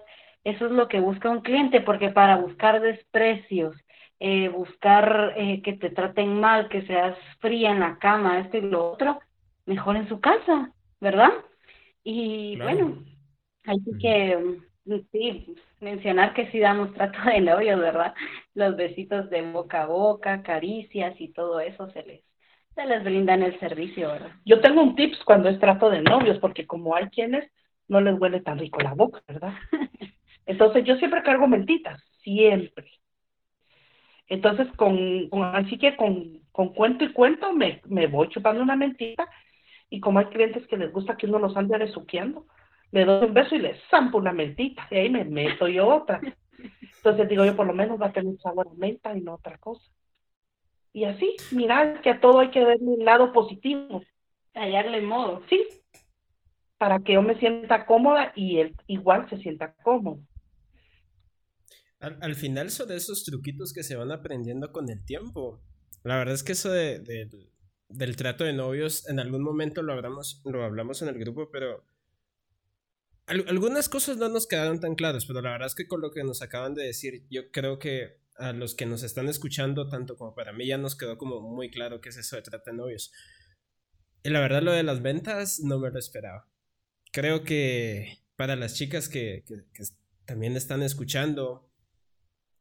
eso es lo que busca un cliente, porque para buscar desprecios eh, buscar eh, que te traten mal, que seas fría en la cama, esto y lo otro, mejor en su casa, ¿verdad? Y bueno, hay que, mm, sí, mencionar que sí damos trato de novios, ¿verdad? Los besitos de boca a boca, caricias y todo eso se les, se les brinda en el servicio, ¿verdad? Yo tengo un tips cuando es trato de novios, porque como hay quienes no les huele tan rico la boca, ¿verdad? Entonces yo siempre cargo mentitas, siempre. Entonces, con, así que con, con, cuento y cuento me, me voy chupando una mentira y como hay clientes que les gusta que uno los ande resuqueando, le doy un beso y le zampo una mentita y ahí me meto yo otra. Entonces digo yo, por lo menos va a tener sabor a menta y no otra cosa. Y así, mirar que a todo hay que verle un lado positivo. Hallarle modo. Sí, para que yo me sienta cómoda y él igual se sienta cómodo. Al, final son de esos truquitos que se van aprendiendo con el tiempo. La verdad es que eso de, del trato de novios, en algún momento lo hablamos, lo hablamos en el grupo, pero algunas cosas no nos quedaron tan claras, pero la verdad es que con lo que nos acaban de decir, yo creo que a los que nos están escuchando, tanto como para mí, ya nos quedó como muy claro qué es eso de trato de novios. Y la verdad lo de las ventas no me lo esperaba. Creo que para las chicas que, que también están escuchando,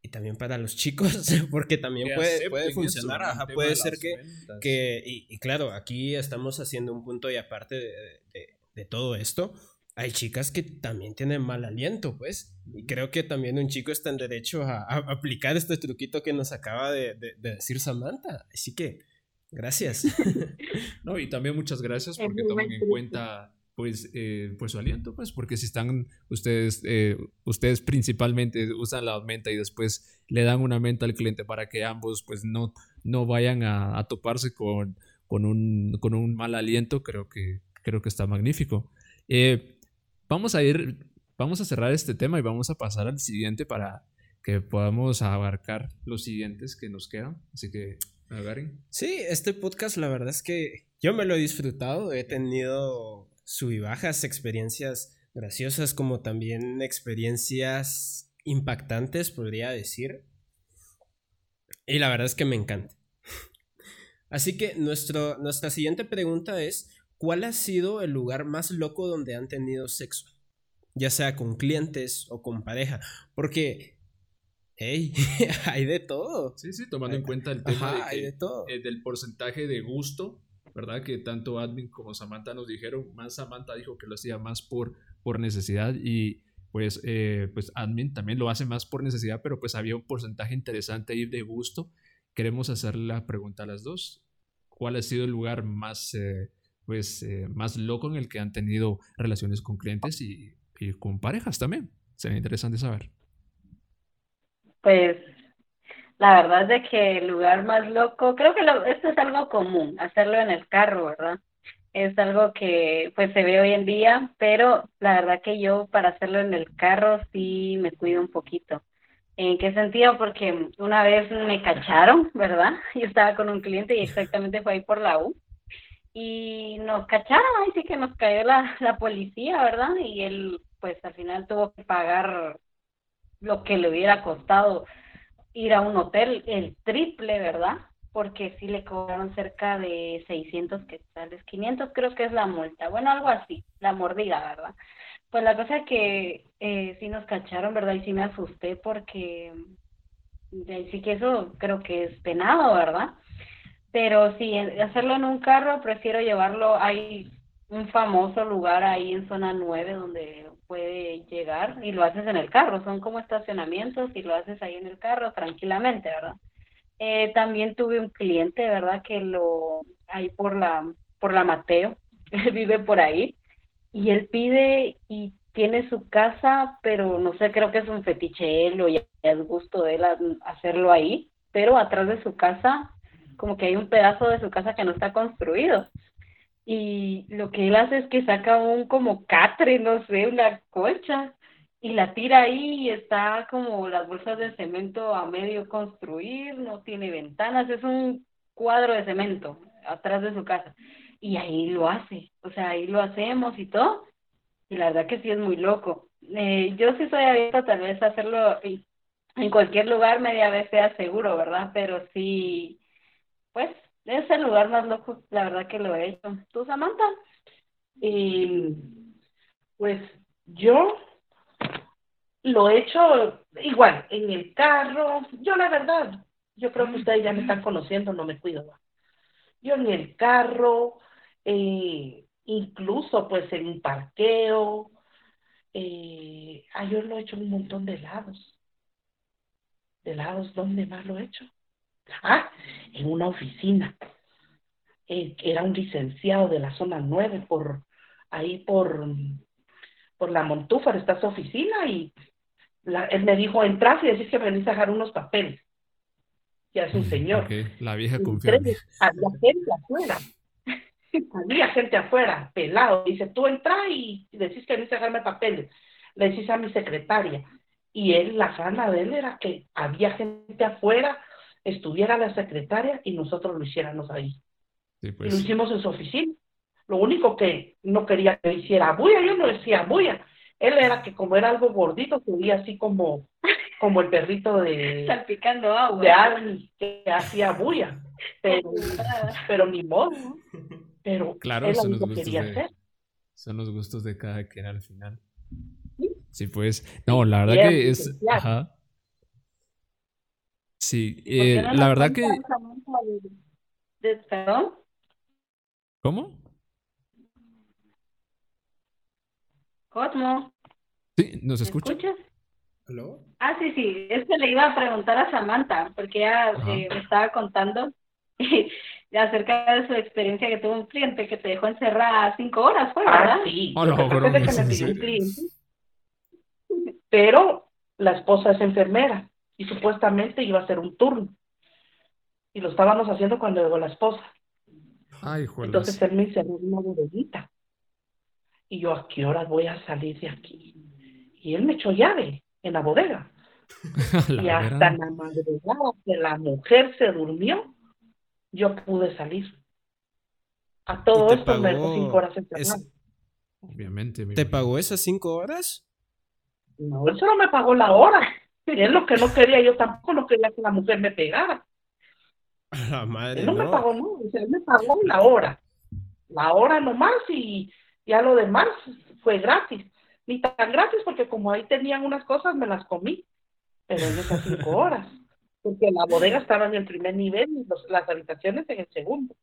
y también para los chicos, porque también puede, puede funcionar, ajá, puede ser que, que y, claro, aquí estamos haciendo un punto y aparte de, de, todo esto, hay chicas que también tienen mal aliento, pues, y creo que también un chico está en derecho a, a aplicar este truquito que nos acaba de, decir Samantha, así que, gracias. no, y también muchas gracias porque toman en cuenta pues, eh, pues su aliento, pues, porque si están ustedes, eh, ustedes principalmente usan la menta y después le dan una menta al cliente para que ambos, pues, no, no vayan a, toparse con, con, un, con un mal aliento, creo que, creo que está magnífico. Eh, vamos a ir, vamos a cerrar este tema y vamos a pasar al siguiente para que podamos abarcar los siguientes que nos quedan. Así que, agarren. Sí, este podcast la verdad es que yo me lo he disfrutado, he tenido bajas experiencias graciosas como también experiencias impactantes, podría decir. Y la verdad es que me encanta. Así que nuestro, nuestra siguiente pregunta es, ¿cuál ha sido el lugar más loco donde han tenido sexo? Ya sea con clientes o con pareja. Porque, hey, hay de todo. Sí, sí, tomando en cuenta el tema de eh, del porcentaje de gusto ¿verdad? Que tanto Admin como Samantha nos dijeron, más Samantha dijo que lo hacía más por, por necesidad y pues, eh, pues Admin también lo hace más por necesidad, pero pues había un porcentaje interesante ahí de gusto. Queremos hacerle la pregunta a las dos. ¿Cuál ha sido el lugar más, eh, pues, eh, más loco en el que han tenido relaciones con clientes y, y con parejas también? Sería interesante saber. Pues la verdad es de que el lugar más loco, creo que esto es algo común, hacerlo en el carro, ¿verdad? Es algo que pues se ve hoy en día, pero la verdad que yo para hacerlo en el carro sí me cuido un poquito. ¿En qué sentido? Porque una vez me cacharon, ¿verdad? Yo estaba con un cliente y exactamente fue ahí por la U. Y nos cacharon, ahí sí que nos cayó la, la policía, ¿verdad? Y él pues al final tuvo que pagar lo que le hubiera costado ir a un hotel el triple, ¿verdad? Porque sí le cobraron cerca de 600 quetzales, 500 creo que es la multa, bueno, algo así, la mordida, ¿verdad? Pues la cosa es que eh, sí nos cacharon, ¿verdad? Y sí me asusté porque sí que eso creo que es penado, ¿verdad? Pero sí, hacerlo en un carro, prefiero llevarlo, hay un famoso lugar ahí en zona 9 donde puede llegar y lo haces en el carro, son como estacionamientos y lo haces ahí en el carro tranquilamente, ¿verdad? Eh, también tuve un cliente, ¿verdad? Que lo, ahí por la, por la Mateo, él vive por ahí, y él pide y tiene su casa, pero no sé, creo que es un fetiche él o ya es gusto de él hacerlo ahí, pero atrás de su casa, como que hay un pedazo de su casa que no está construido y lo que él hace es que saca un como catre, no sé, una colcha y la tira ahí y está como las bolsas de cemento a medio construir, no tiene ventanas, es un cuadro de cemento atrás de su casa y ahí lo hace, o sea, ahí lo hacemos y todo y la verdad que sí es muy loco. Eh, yo sí soy abierta tal vez a hacerlo en cualquier lugar media vez sea seguro, ¿verdad? Pero sí, pues es el lugar más loco, la verdad que lo he hecho. ¿Tú, Samantha? Y pues yo lo he hecho igual, en el carro. Yo la verdad, yo creo que ustedes ya me están conociendo, no me cuido. Yo en el carro, eh, incluso pues en un parqueo, eh, ah, yo lo he hecho en un montón de lados. ¿De lados dónde más lo he hecho? Ah, en una oficina. Eh, era un licenciado de la zona 9 por ahí por, por la Montúfar está su oficina y él me dijo, entras y decís que venís a dejar unos papeles. Ya es un señor. La vieja confiable. Había gente afuera. había gente afuera, pelado. Dice, tú entras y decís que venís a dejarme papeles. Le decís a mi secretaria. Y él, la gana de él era que había gente afuera, estuviera la secretaria y nosotros lo hiciéramos ahí. Y lo pues. hicimos en su oficina. Lo único que no quería que hiciera bulla, yo no decía bulla. Él era que como era algo gordito, se veía así como, como el perrito de... Salpicando agua. De alguien que hacía bulla. Pero, pero ni modo. Pero claro, son los, gustos de, son los gustos de cada quien al final. Sí, pues. No, la verdad que es... Ajá. Sí, eh, la verdad que... ¿Cómo? Cosmo. Sí, ¿nos escucha? escuchas? Ah, sí, sí, es que le iba a preguntar a Samantha, porque ella eh, me estaba contando acerca de su experiencia que tuvo un cliente que te dejó encerrada cinco horas, ¿fue ah, verdad? sí. Pero la esposa es enfermera y supuestamente iba a hacer un turno. Y lo estábamos haciendo cuando llegó la esposa. Ay, Entonces él me encerró en una bodeguita y yo, ¿a qué hora voy a salir de aquí? Y él me echó llave en la bodega. y hasta la madrugada que la mujer se durmió, yo pude salir. A todo esto me dejó cinco horas encerrado. Obviamente. ¿Te pagó esas cinco horas? No, él solo me pagó la hora. Es lo que no quería, yo tampoco no quería que la mujer me pegara. La madre, él no, me pagó, no, él me pagó la hora. La hora nomás y ya lo demás fue gratis. Ni tan gratis porque como ahí tenían unas cosas, me las comí. Pero en esas cinco horas. Porque la bodega estaba en el primer nivel y las habitaciones en el segundo.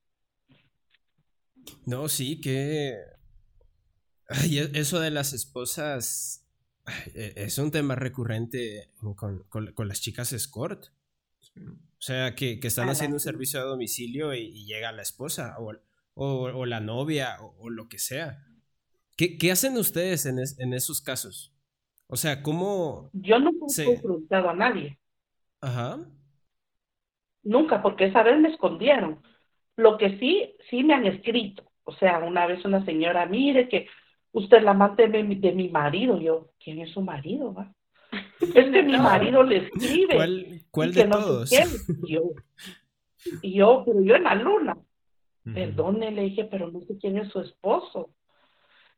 No, sí, que... Ay, e, eso de las esposas es un tema recurrente con, con, las chicas escort. O sea, que, que están haciendo un servicio a domicilio y, llega la esposa o, o, la novia o, lo que sea. ¿Qué, qué hacen ustedes en, en, esos casos? O sea, ¿cómo...? Yo nunca he preguntado a nadie. Ajá. Nunca, porque esa vez me escondieron. Lo que sí, sí me han escrito. O sea, una vez una señora, mire que usted la amante de mi, de mi marido. Yo, ¿quién es su marido? Va? Es que mi marido le escribe. ¿Cuál, cuál de todos? yo, yo, pero yo en la luna. Perdone, le dije, pero no sé quién es su esposo.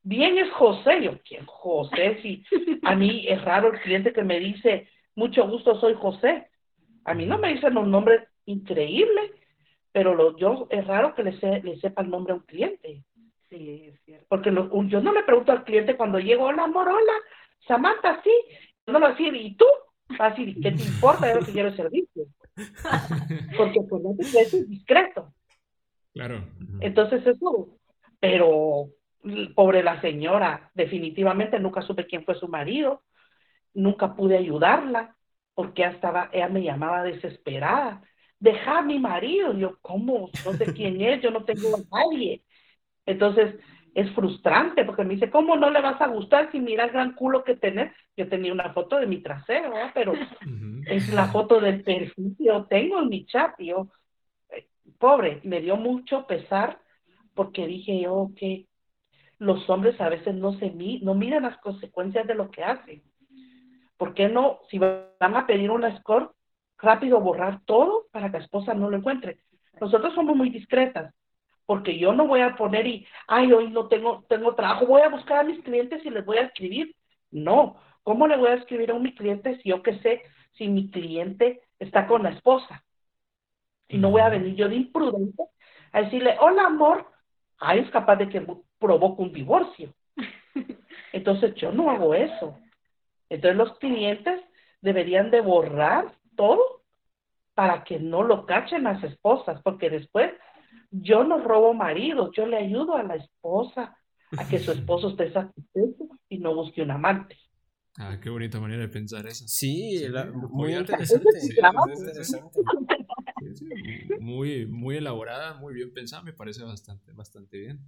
Bien es José, yo, ¿quién José? Si a mí es raro el cliente que me dice, mucho gusto, soy José. A mí no me dicen un nombre increíble, pero lo, yo es raro que le, le sepa el nombre a un cliente. Sí, es cierto. Porque yo no le pregunto al cliente cuando llego, hola, morola, Samantha, sí. No lo decir, ¿y tú? Así, ¿qué te importa? Yo que quiero servicio. Porque pues no es discreto. Claro. Entonces eso, pero pobre la señora, definitivamente nunca supe quién fue su marido, nunca pude ayudarla, porque ella, estaba, ella me llamaba desesperada. Deja a mi marido, yo, ¿cómo? No sé quién es, yo no tengo a nadie. Entonces, es frustrante porque me dice, ¿cómo no le vas a gustar si mira el gran culo que tenés? Yo tenía una foto de mi trasero, pero es la foto del perfil que yo tengo en mi chat. Y yo, eh, pobre, me dio mucho pesar porque dije yo, que los hombres a veces no se no miran las consecuencias de lo que hacen. ¿Por qué no, si van a pedir una score, rápido borrar todo para que la esposa no lo encuentre? Nosotros somos muy discretas, porque yo no voy a poner y, ay, hoy no tengo, tengo trabajo, voy a buscar a mis clientes y les voy a escribir. No, ¿cómo le voy a escribir a un mi cliente si yo que sé si mi cliente está con la esposa. Y no voy a venir yo de imprudente a decirle, hola amor, ay, es capaz de que provoque un divorcio. Entonces yo no hago eso. Entonces los clientes deberían de borrar todo para que no lo cachen las esposas, porque después yo no robo marido, yo le ayudo a la esposa a que su esposo esté satisfecho y no busque un amante. Ah, qué bonita manera de pensar eso. Sí, muy, interesante. muy, muy elaborada, muy bien pensada, me parece bastante, bastante bien.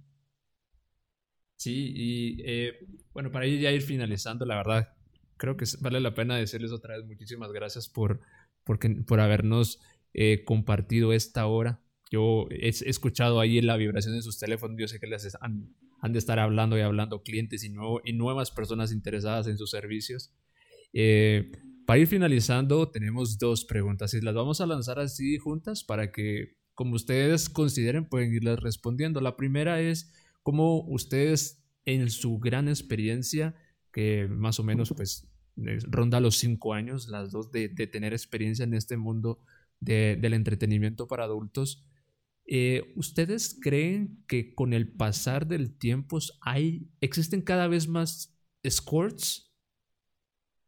Sí, y eh, bueno, para ya ir finalizando, la verdad, creo que vale la pena decirles otra vez muchísimas gracias por, por habernos eh, compartido esta hora. Yo he, escuchado ahí la vibración de sus teléfonos, yo sé que les han, de estar hablando y hablando clientes y nuevas personas interesadas en sus servicios. Eh, para ir finalizando, tenemos dos preguntas y las vamos a lanzar así juntas para que, como ustedes consideren, pueden irlas respondiendo. La primera es, ¿cómo ustedes en su gran experiencia, que más o menos pues ronda los cinco años, las dos de, tener experiencia en este mundo del entretenimiento para adultos. Eh, ¿Ustedes creen que con el pasar del tiempo hay, existen cada vez más escorts?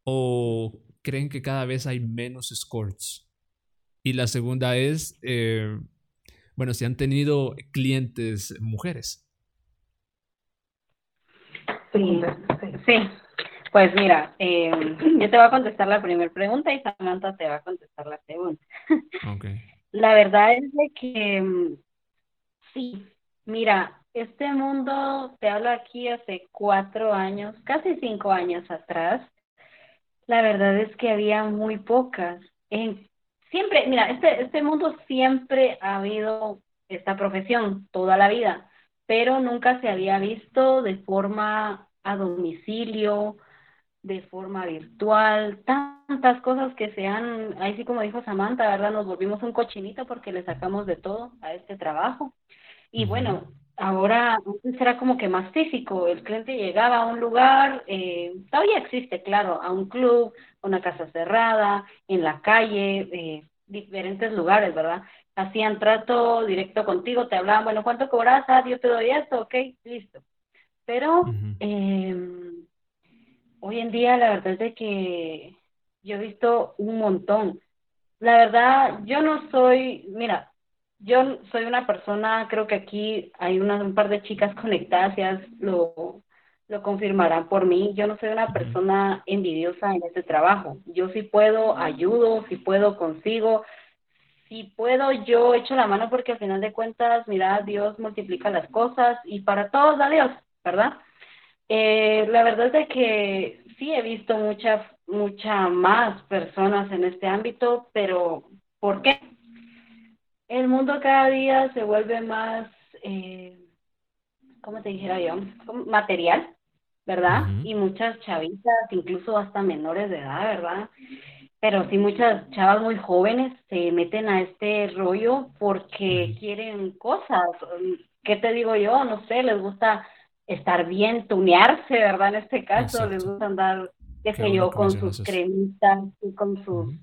¿O creen que cada vez hay menos escorts? Y la segunda es, eh, bueno, si han tenido clientes mujeres. Sí, sí. Pues mira, eh, yo te voy a contestar la primera pregunta y Samantha te va a contestar la segunda. La verdad es de que mm, sí, mira, este mundo, te hablo aquí hace cuatro años, casi cinco años atrás, la verdad es que había muy pocas. En, siempre, mira, este, este mundo siempre ha habido esta profesión toda la vida, pero nunca se había visto de forma a domicilio, de forma virtual, tantas cosas que se han, ahí sí como dijo Samantha, ¿verdad? Nos volvimos un cochinito porque le sacamos de todo a este trabajo. Y bueno, ahora era como que más físico, el cliente llegaba a un lugar, eh, todavía existe, claro, a un club, una casa cerrada, en la calle, eh, diferentes lugares, ¿verdad? Hacían trato directo contigo, te hablaban, bueno, ¿cuánto cobras? Ah, yo te doy esto, ok, listo. Pero hoy en día la verdad es de que yo he visto un montón. La verdad, yo no soy, mira, yo soy una persona, creo que aquí hay un par de chicas conectadas, ya lo, lo confirmarán por mí. Yo no soy una persona envidiosa en este trabajo. Yo sí puedo, ayudo, si puedo, consigo. Si puedo, yo echo la mano porque al final de cuentas, mira, Dios multiplica las cosas y para todos a Dios, ¿verdad? Eh, la verdad es que sí he visto muchas, mucha más personas en este ámbito, pero ¿por qué? El mundo cada día se vuelve más, eh, ¿cómo te dijera yo? Material, ¿verdad? Y muchas chavitas, incluso hasta menores de edad, ¿verdad? Pero sí muchas chavas muy jóvenes se meten a este rollo porque quieren cosas. ¿Qué te digo yo? No sé, les gusta estar bien, tunearse, ¿verdad? En este caso, les gusta andar, qué sé yo, con sus cremitas y con su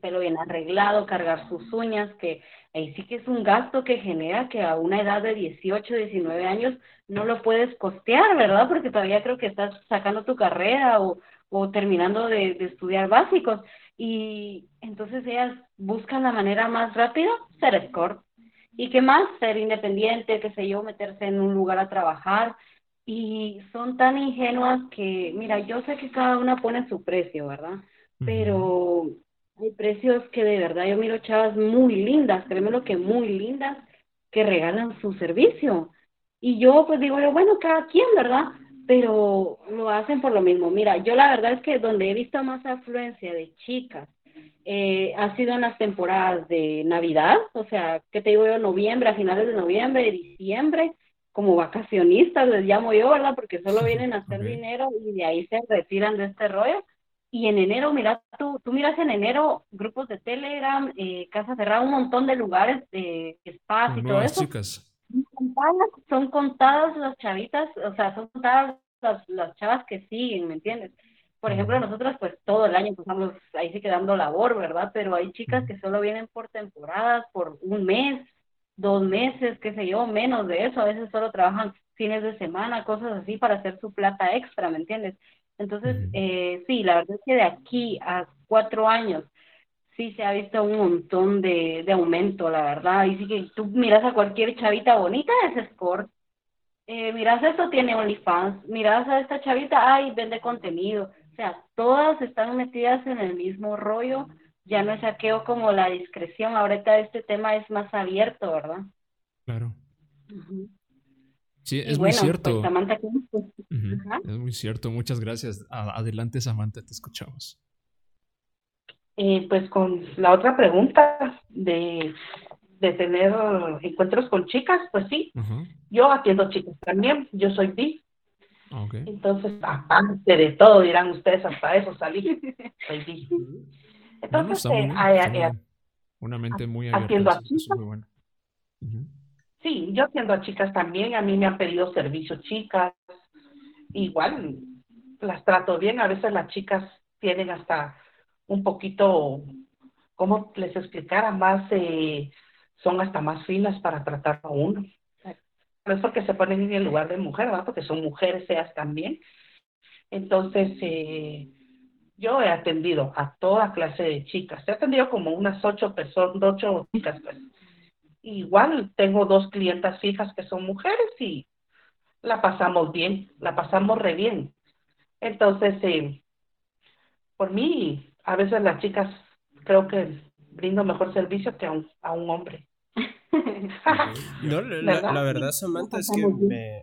pelo bien arreglado, cargar sus uñas, que ahí sí que es un gasto que genera que a una edad de 18, 19 años no lo puedes costear, ¿verdad? Porque todavía creo que estás sacando tu carrera o, o terminando de, de estudiar básicos. Y entonces ellas buscan la manera más rápida, ser escort. ¿Y qué más? Ser independiente, qué sé yo, meterse en un lugar a trabajar, y son tan ingenuas que, mira, yo sé que cada una pone su precio, ¿verdad? Pero hay precios que de verdad yo miro chavas muy lindas, créeme lo que muy lindas, que regalan su servicio. Y yo pues digo, bueno, cada quien, ¿verdad? Pero lo hacen por lo mismo. Mira, yo la verdad es que donde he visto más afluencia de chicas eh, ha sido en las temporadas de Navidad, o sea, ¿qué te digo yo? Noviembre, a finales de noviembre, diciembre, como vacacionistas, les llamo yo, ¿verdad? Porque solo vienen a hacer dinero y de ahí se retiran de este rollo. Y en enero, mira, tú, tú miras en enero grupos de Telegram, eh, Casa Cerrada, un montón de lugares, de spas y todo eso. Son contadas, las chavitas, o sea, son contadas las, las chavas que siguen, ¿me entiendes? Por ejemplo, nosotros pues todo el año pasamos ahí sí quedando labor, ¿verdad? Pero hay chicas que solo vienen por temporadas, por un mes, dos meses, qué sé yo, menos de eso. A veces solo trabajan fines de semana, cosas así para hacer su plata extra, ¿me entiendes? Entonces, eh, sí, la verdad es que de aquí a cuatro años sí se ha visto un montón de, de aumento, la verdad. Y sí que tú miras a cualquier chavita bonita, es sport. Eh, miras esto, tiene OnlyFans. Miras a esta chavita, ay, vende contenido. O sea, todas están metidas en el mismo rollo. Ya no es saqueo como la discreción. Ahorita este tema es más abierto, ¿verdad? Claro. Sí, es muy cierto. Pues, es muy cierto. Muchas gracias. Adelante, Samantha, te escuchamos. Eh, pues con la otra pregunta de, de tener encuentros con chicas, pues sí, yo atiendo chicas también, yo soy bi. Entonces, aparte de todo, dirán ustedes, hasta eso salí, soy Entonces, eh, eh, una mente muy abierta, a chicas. Sí, yo atiendo a chicas también, a mí me han pedido servicio chicas, igual las trato bien, a veces las chicas tienen hasta un poquito, ¿cómo les explicara? Más, eh, son hasta más finas para tratar a uno. No es porque se ponen en el lugar de mujer, ¿verdad? Porque son mujeres ellas también. Entonces, eh, yo he atendido a toda clase de chicas. He atendido como unas ocho personas, ocho chicas, pues. Igual tengo dos clientas fijas que son mujeres y la pasamos bien, la pasamos re bien. Entonces, eh, por mí, a veces las chicas creo que brindo mejor servicio que a un, a un hombre. no, la, verdad, Samantha, es que me,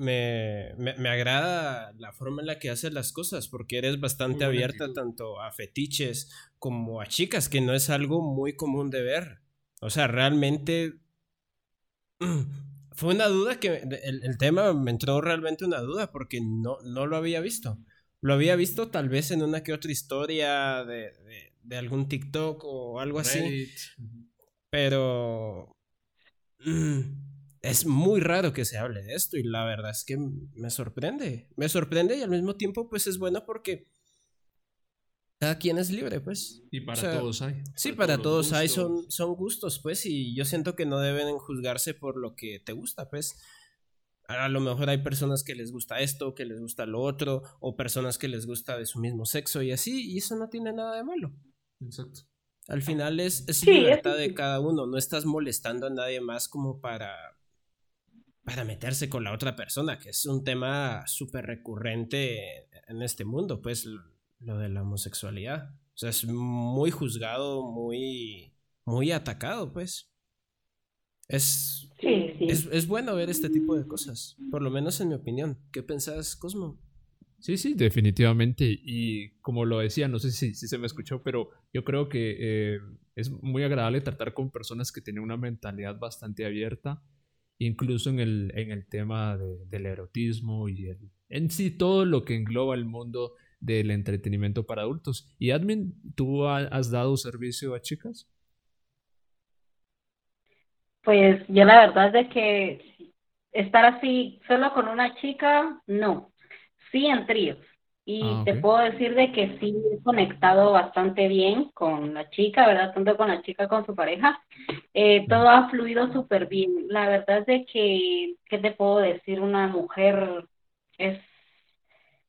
me, me, agrada la forma en la que haces las cosas, porque eres bastante abierta tanto a fetiches como a chicas, que no es algo muy común de ver. O sea, realmente fue una duda que el, el, tema me entró realmente una duda porque no, no lo había visto. Lo había visto tal vez en una que otra historia de, de, algún TikTok o algo así. Pero es muy raro que se hable de esto y la verdad es que me sorprende. Me sorprende y al mismo tiempo pues es bueno porque cada quien es libre, pues. Y para todos hay. Sí, para, todos, hay, son, son gustos, pues, y yo siento que no deben juzgarse por lo que te gusta, pues a lo mejor hay personas que les gusta esto, que les gusta lo otro, o personas que les gusta de su mismo sexo y así, y eso no tiene nada de malo. Exacto. Al final es, es libertad de cada uno, no estás molestando a nadie más como para, para meterse con la otra persona, que es un tema súper recurrente en este mundo, pues lo de la homosexualidad. O sea, es muy juzgado, muy, muy atacado, pues. Es, Es, bueno ver este tipo de cosas, por lo menos en mi opinión. ¿Qué pensás, Cosmo? Sí, sí, definitivamente. Y como lo decía, no sé si, si se me escuchó, pero yo creo que eh, es muy agradable tratar con personas que tienen una mentalidad bastante abierta, incluso en el, en el tema del erotismo y en sí todo lo que engloba el mundo del entretenimiento para adultos. Y Admin, ¿tú has dado servicio a chicas? Pues yo la verdad es de que estar así solo con una chica, no. Sí en tríos. Y ah, te puedo decir de que sí he conectado bastante bien con la chica, ¿verdad? Tanto con la chica como con su pareja. Eh, todo ha fluido súper bien. La verdad es de que, ¿qué te puedo decir? Una mujer es,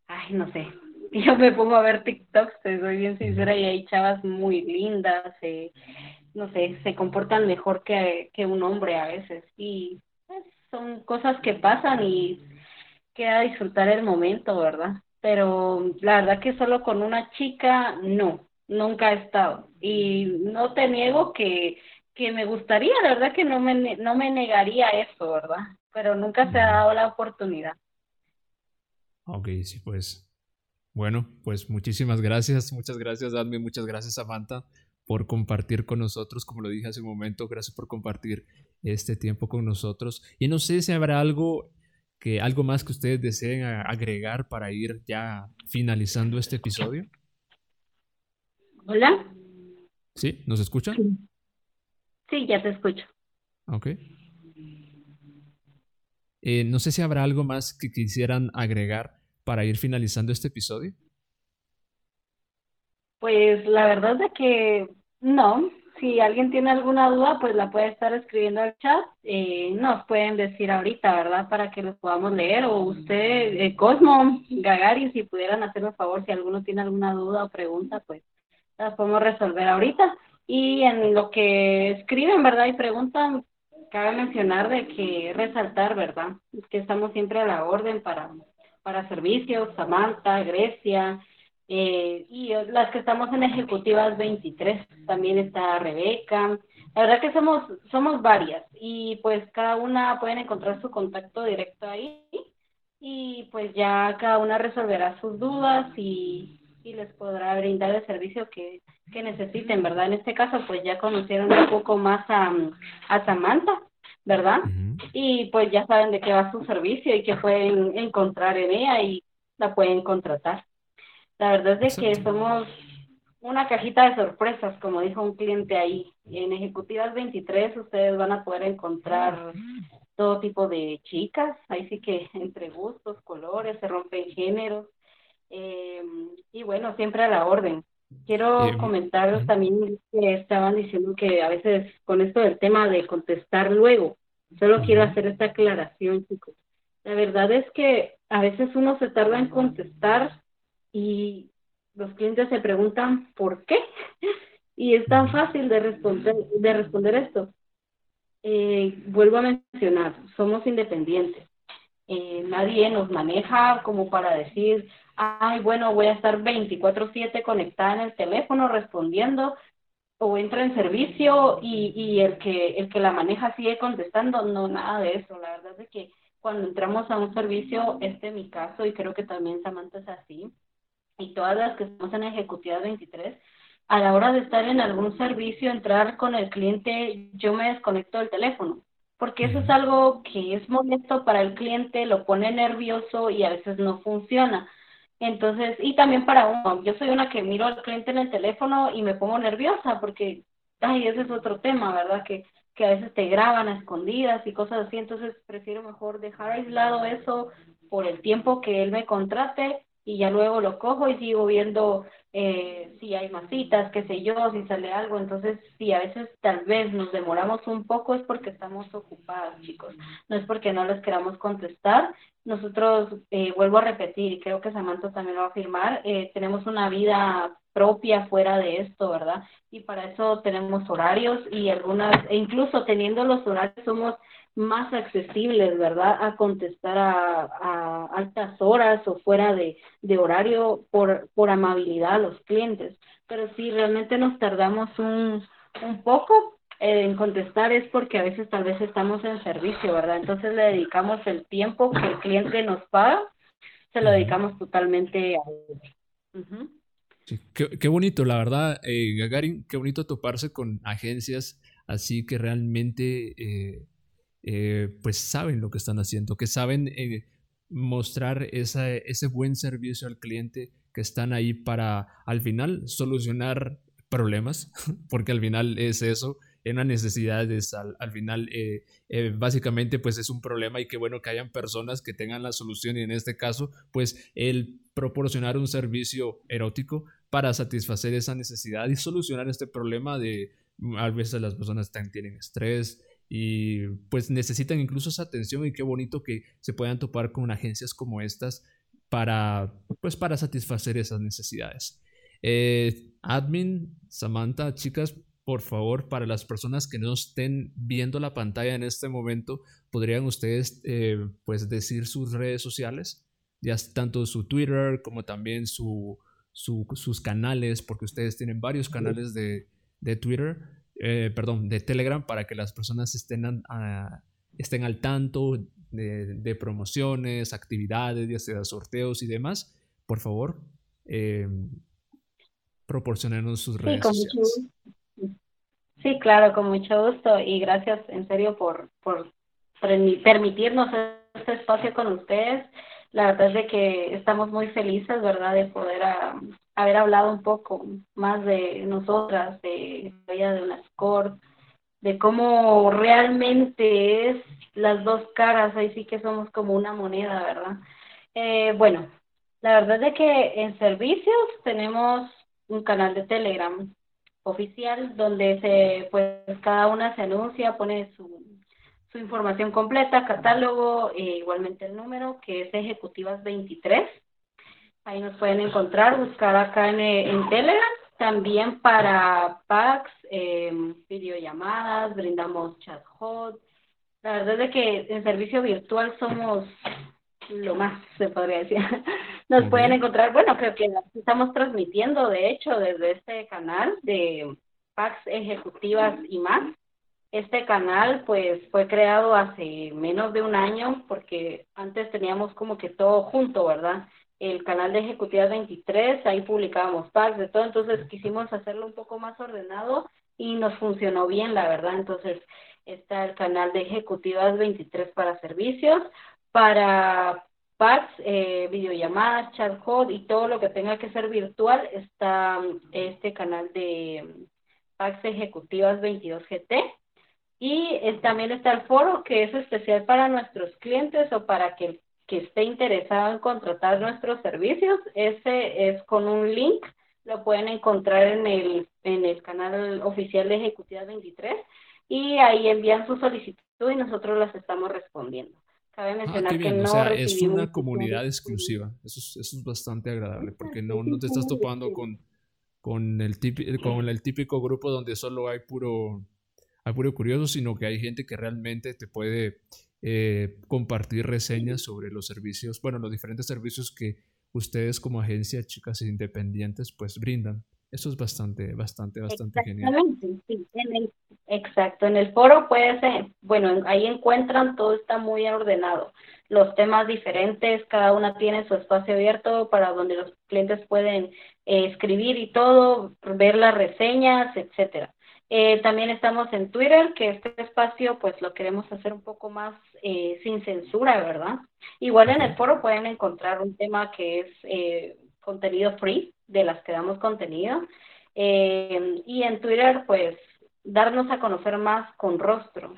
ay, no sé. Yo me pongo a ver TikToks, te soy bien sincera, y hay chavas muy lindas, eh, no sé, se comportan mejor que, que un hombre a veces. Y pues, son cosas que pasan y queda disfrutar el momento, ¿verdad? Pero la verdad que solo con una chica, no, nunca he estado. Y no te niego que, que me gustaría, la verdad que no me, no me negaría eso, ¿verdad? Pero nunca se ha dado la oportunidad. Ok, sí, pues. Bueno, pues muchísimas gracias, muchas gracias, Admi, muchas gracias, Samantha, por compartir con nosotros, como lo dije hace un momento, gracias por compartir este tiempo con nosotros. Y no sé si habrá algo que algo más que ustedes deseen agregar para ir ya finalizando este episodio. Hola. ¿Sí? ¿Nos escuchan? Sí, ya te escucho. Ok. Eh, no sé si habrá algo más que quisieran agregar para ir finalizando este episodio. Pues la verdad es que no, si alguien tiene alguna duda, pues la puede estar escribiendo al chat. Eh, nos pueden decir ahorita, ¿verdad? Para que los podamos leer. O usted, eh, Cosmo, Gagari, si pudieran hacerme un favor, si alguno tiene alguna duda o pregunta, pues las podemos resolver ahorita. Y en lo que escriben, ¿verdad? Y preguntan, cabe mencionar de que resaltar, ¿verdad? Que estamos siempre a la orden para, para servicios, Samantha, Grecia, eh, y las que estamos en ejecutivas 23, también está Rebeca. La verdad que somos, somos varias y pues cada una pueden encontrar su contacto directo ahí y pues ya cada una resolverá sus dudas y, y les podrá brindar el servicio que, que necesiten, ¿verdad? En este caso pues ya conocieron un poco más a, a Samantha, ¿verdad? Y pues ya saben de qué va su servicio y que pueden encontrar en ella y la pueden contratar. La verdad es que somos una cajita de sorpresas, como dijo un cliente ahí. En Ejecutivas 23 ustedes van a poder encontrar todo tipo de chicas, ahí sí que entre gustos, colores, se rompen géneros. Eh, y bueno, siempre a la orden. Quiero eh, comentaros también que estaban diciendo que a veces con esto del tema de contestar luego, solo quiero hacer esta aclaración, chicos. La verdad es que a veces uno se tarda en contestar y los clientes se preguntan por qué. Y es tan fácil de responder, de responder esto. Eh, vuelvo a mencionar, somos independientes. Eh, nadie nos maneja como para decir, ay, bueno, voy a estar 24/7 conectada en el teléfono respondiendo o entra en servicio y, y el, que, el que la maneja sigue contestando. No, nada de eso. La verdad es que cuando entramos a un servicio, este es mi caso y creo que también Samantha es así, y todas las que estamos en Ejecutiva 23, a la hora de estar en algún servicio, entrar con el cliente, yo me desconecto del teléfono, porque eso es algo que es molesto para el cliente, lo pone nervioso y a veces no funciona. Entonces, y también para uno, yo soy una que miro al cliente en el teléfono y me pongo nerviosa porque, ay, ese es otro tema, ¿verdad? Que, que a veces te graban a escondidas y cosas así, entonces prefiero mejor dejar aislado eso por el tiempo que él me contrate y ya luego lo cojo y sigo viendo eh, si hay masitas, qué sé yo, si sale algo. Entonces, si a veces tal vez nos demoramos un poco es porque estamos ocupados, chicos. No es porque no les queramos contestar. Nosotros, eh, vuelvo a repetir, y creo que Samantha también lo va a afirmar, eh, tenemos una vida propia fuera de esto, ¿verdad? Y para eso tenemos horarios y algunas, e incluso teniendo los horarios somos más accesibles, ¿verdad? A contestar a, altas horas o fuera de, horario por, por amabilidad a los clientes. Pero si realmente nos tardamos un, un poco en contestar es porque a veces tal vez estamos en servicio, ¿verdad? Entonces le dedicamos el tiempo que el cliente nos paga, se lo dedicamos totalmente a él. qué, bonito, la verdad, eh, Gagarin, qué bonito toparse con agencias así que realmente eh, eh, pues saben lo que están haciendo, que saben eh, mostrar ese buen servicio al cliente, que están ahí para al final solucionar problemas, porque al final es eso, en una necesidad es al, final eh, básicamente pues es un problema y qué bueno que hayan personas que tengan la solución y en este caso pues el proporcionar un servicio erótico para satisfacer esa necesidad y solucionar este problema de a veces las personas tienen estrés, y pues necesitan incluso esa atención y qué bonito que se puedan topar con agencias como estas para pues para satisfacer esas necesidades. Eh, admin, Samantha, chicas, por favor, para las personas que no estén viendo la pantalla en este momento, podrían ustedes eh, pues decir sus redes sociales, ya tanto su Twitter como también su, sus canales, porque ustedes tienen varios canales de, de Twitter. Eh, perdón, de Telegram para que las personas estén, estén al tanto de, promociones, actividades, ya sea sorteos y demás. Por favor, eh, proporcionenos sus redes sociales. Sí, claro, con mucho gusto y gracias en serio por, por permitirnos este espacio con ustedes. La verdad es de que estamos muy felices, ¿verdad?, de poder haber hablado un poco más de nosotras, de la de una score, de cómo realmente es las dos caras, ahí sí que somos como una moneda, ¿verdad? Eh, bueno, la verdad es que en servicios tenemos un canal de Telegram oficial donde se pues cada una se anuncia, pone su, su información completa, catálogo, e igualmente el número que es Ejecutivas 23. Ahí nos pueden encontrar, buscar acá en, en Telegram. También para packs, eh, videollamadas, brindamos chat hot. La verdad es que en servicio virtual somos lo más, se podría decir. Nos pueden encontrar, bueno, creo que estamos transmitiendo, de hecho, desde este canal de PACs ejecutivas y más. Este canal, pues, fue creado hace menos de un año porque antes teníamos como que todo junto, ¿verdad? El canal de Ejecutivas 23, ahí publicábamos PACs de todo, entonces quisimos hacerlo un poco más ordenado y nos funcionó bien, la verdad. Entonces, está el canal de Ejecutivas 23 para servicios, para PACs, eh, videollamadas, chat hot y todo lo que tenga que ser virtual, está mm, este canal de mm, PACs Ejecutivas 22GT. Y también está el foro que es especial para nuestros clientes o para que, que esté interesado en contratar nuestros servicios. Ese es con un link, lo pueden encontrar en el, en el canal oficial de Ejecutivas 23 y ahí envían su solicitud y nosotros las estamos respondiendo. Cabe ah, mencionar que no o sea, es una comunidad exclusiva. Eso es, eso es bastante agradable porque no, no te estás topando con, con, el típico, con el típico grupo donde solo hay puro, hay puro curioso, sino que hay gente que realmente te puede eh, compartir reseñas sobre los servicios, bueno, los diferentes servicios que ustedes como agencia, chicas independientes, pues brindan. Eso es bastante, bastante, bastante genial. Sí, en el, exacto, en el foro puede ser, bueno, ahí encuentran, todo está muy ordenado. Los temas diferentes, cada una tiene su espacio abierto para donde los clientes pueden eh, escribir y todo, ver las reseñas, etcétera. Eh, también estamos en Twitter, que este espacio pues lo queremos hacer un poco más eh, sin censura, ¿verdad? Igual en el foro pueden encontrar un tema que es eh, contenido free, de las que damos contenido. Eh, y en Twitter, pues, darnos a conocer más con rostro,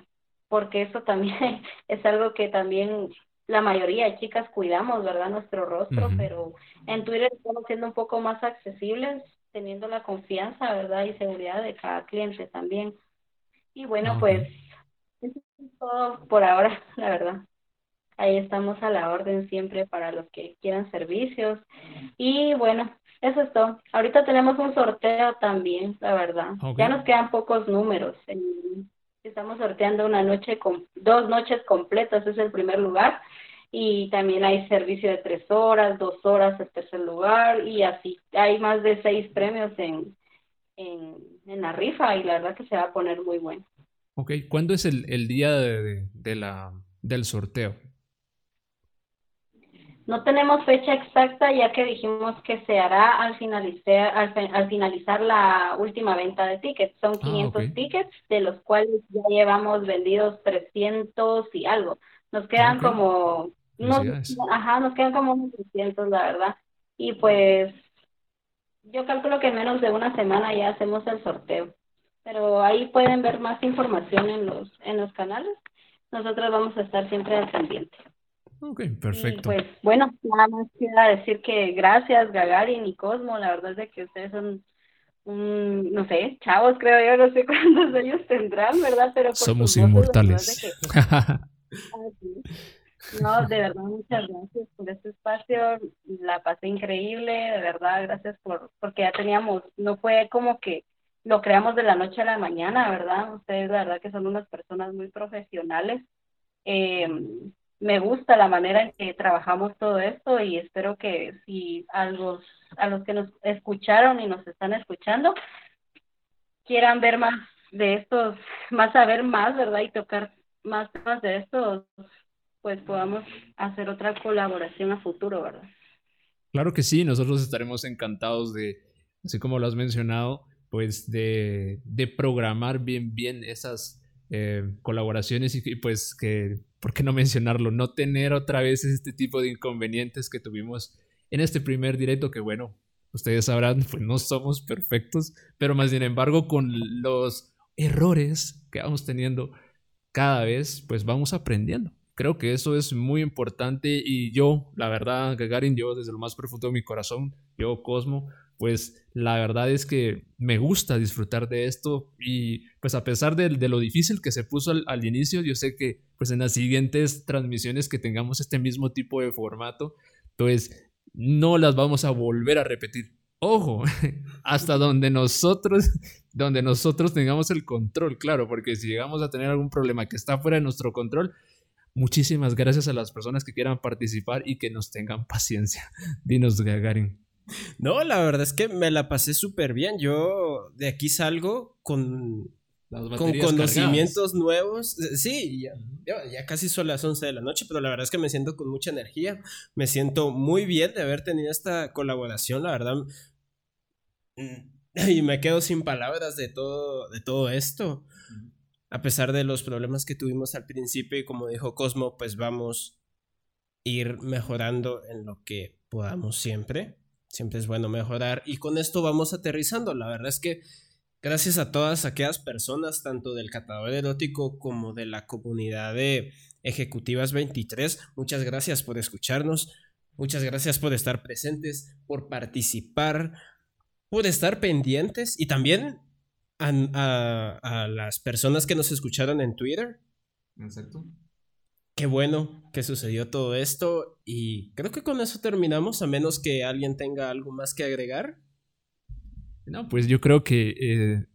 porque eso también es algo que también la mayoría de chicas cuidamos, ¿verdad? Nuestro rostro, pero en Twitter estamos siendo un poco más accesibles, teniendo la confianza, ¿verdad? Y seguridad de cada cliente también. Y bueno, pues, eso es todo por ahora, la verdad. Ahí estamos a la orden siempre para los que quieran servicios. Y bueno, eso es todo. Ahorita tenemos un sorteo también, la verdad. Ya nos quedan pocos números. Estamos sorteando una noche con dos noches completas, es el primer lugar. Y también hay servicio de tres horas, dos horas el tercer lugar y así. Hay más de seis premios en, en, en la rifa y la verdad que se va a poner muy bueno. Ok, ¿cuándo es el, el día de, de la, del sorteo? No tenemos fecha exacta ya que dijimos que se hará al finalizar, al, finalizar la última venta de tickets. Son 500 ah, tickets, de los cuales ya llevamos vendidos 300 y algo. Nos quedan como, ajá, nos quedan como unos 300, la verdad. Y pues yo calculo que en menos de una semana ya hacemos el sorteo. Pero ahí pueden ver más información en los, en los canales. Nosotros vamos a estar siempre al pendiente. Ok, perfecto. pues bueno, nada más queda decir que gracias Gagarin y Cosmo, la verdad es de que ustedes son un, no sé, chavos creo yo, no sé cuántos años tendrán, ¿verdad? Pero Somos inmortales. No, de verdad, muchas gracias por este espacio, la pasé increíble, de verdad, gracias por, porque ya teníamos, no fue como que lo creamos de la noche a la mañana, ¿verdad? Ustedes, la verdad, que son unas personas muy profesionales. Eh, me gusta la manera en que trabajamos todo esto y espero que si a los, a los que nos escucharon y nos están escuchando quieran ver más de estos, más saber más, ¿verdad? Y tocar más temas de estos, pues podamos hacer otra colaboración a futuro, ¿verdad? Claro que sí, nosotros estaremos encantados de, así como lo has mencionado, pues de, de programar bien, bien esas eh, colaboraciones y, pues que, ¿por qué no mencionarlo? No tener otra vez este tipo de inconvenientes que tuvimos en este primer directo que bueno, ustedes sabrán, pues no somos perfectos, pero más sin embargo con los errores que vamos teniendo cada vez, pues vamos aprendiendo. Creo que eso es muy importante y yo, la verdad, Gagarin, yo desde lo más profundo de mi corazón, yo, Cosmo, pues la verdad es que me gusta disfrutar de esto y pues a pesar de, lo difícil que se puso al, inicio, yo sé que pues en las siguientes transmisiones que tengamos este mismo tipo de formato, pues no las vamos a volver a repetir. Ojo, hasta donde nosotros, donde nosotros tengamos el control, claro, porque si llegamos a tener algún problema que está fuera de nuestro control, muchísimas gracias a las personas que quieran participar y que nos tengan paciencia. Dinos, Gagarin. No, la verdad es que me la pasé súper bien. Yo de aquí salgo con, con conocimientos nuevos. Eh, sí, ya, casi son las 11 de la noche, pero la verdad es que me siento con mucha energía. Me siento muy bien de haber tenido esta colaboración, la verdad. Mm, y me quedo sin palabras de todo, de todo esto. A pesar de los problemas que tuvimos al principio y como dijo Cosmo, pues vamos a ir mejorando en lo que podamos siempre. Siempre es bueno mejorar y con esto vamos aterrizando. La verdad es que gracias a todas aquellas personas, tanto del catador erótico como de la comunidad de Ejecutivas 23, muchas gracias por escucharnos, muchas gracias por estar presentes, por participar, por estar pendientes y también a, a las personas que nos escucharon en Twitter. Exacto. Qué bueno que sucedió todo esto y creo que con eso terminamos, a menos que alguien tenga algo más que agregar. No, pues yo creo que eh,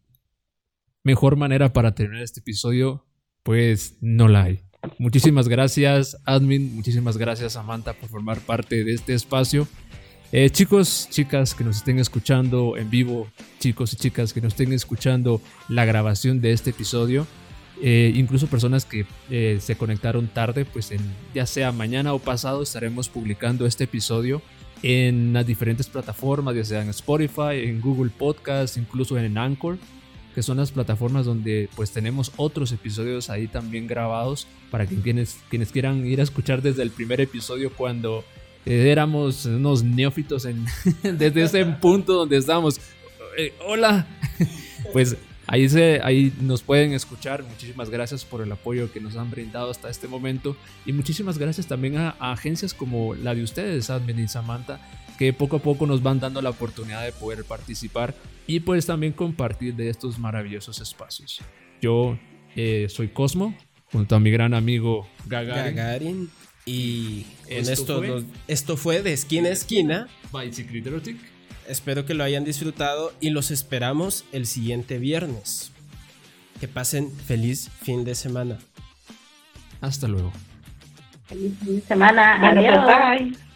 mejor manera para terminar este episodio, pues no la hay. Muchísimas gracias, admin, muchísimas gracias, Samantha, por formar parte de este espacio. Eh, chicos, chicas que nos estén escuchando en vivo, chicos y chicas que nos estén escuchando la grabación de este episodio, eh, incluso personas que eh, se conectaron tarde, pues en, ya sea mañana o pasado estaremos publicando este episodio en las diferentes plataformas, ya sea en Spotify, en Google Podcast, incluso en Anchor, que son las plataformas donde pues tenemos otros episodios ahí también grabados para que quienes, quienes quieran ir a escuchar desde el primer episodio cuando eh, éramos unos neófitos en, desde ese punto donde estábamos. hola, pues Ahí, se, ahí nos pueden escuchar. Muchísimas gracias por el apoyo que nos han brindado hasta este momento. Y muchísimas gracias también a, agencias como la de ustedes, Admin y Samantha, que poco a poco nos van dando la oportunidad de poder participar y pues también compartir de estos maravillosos espacios. Yo eh, soy Cosmo, junto a mi gran amigo Gagarin. Gagarin. Y en esto, fue, esto fue de esquina a esquina. Bicycle Erotic Espero que lo hayan disfrutado y los esperamos el siguiente viernes. Que pasen feliz fin de semana. Hasta luego. Feliz fin de semana. Adiós. Bye.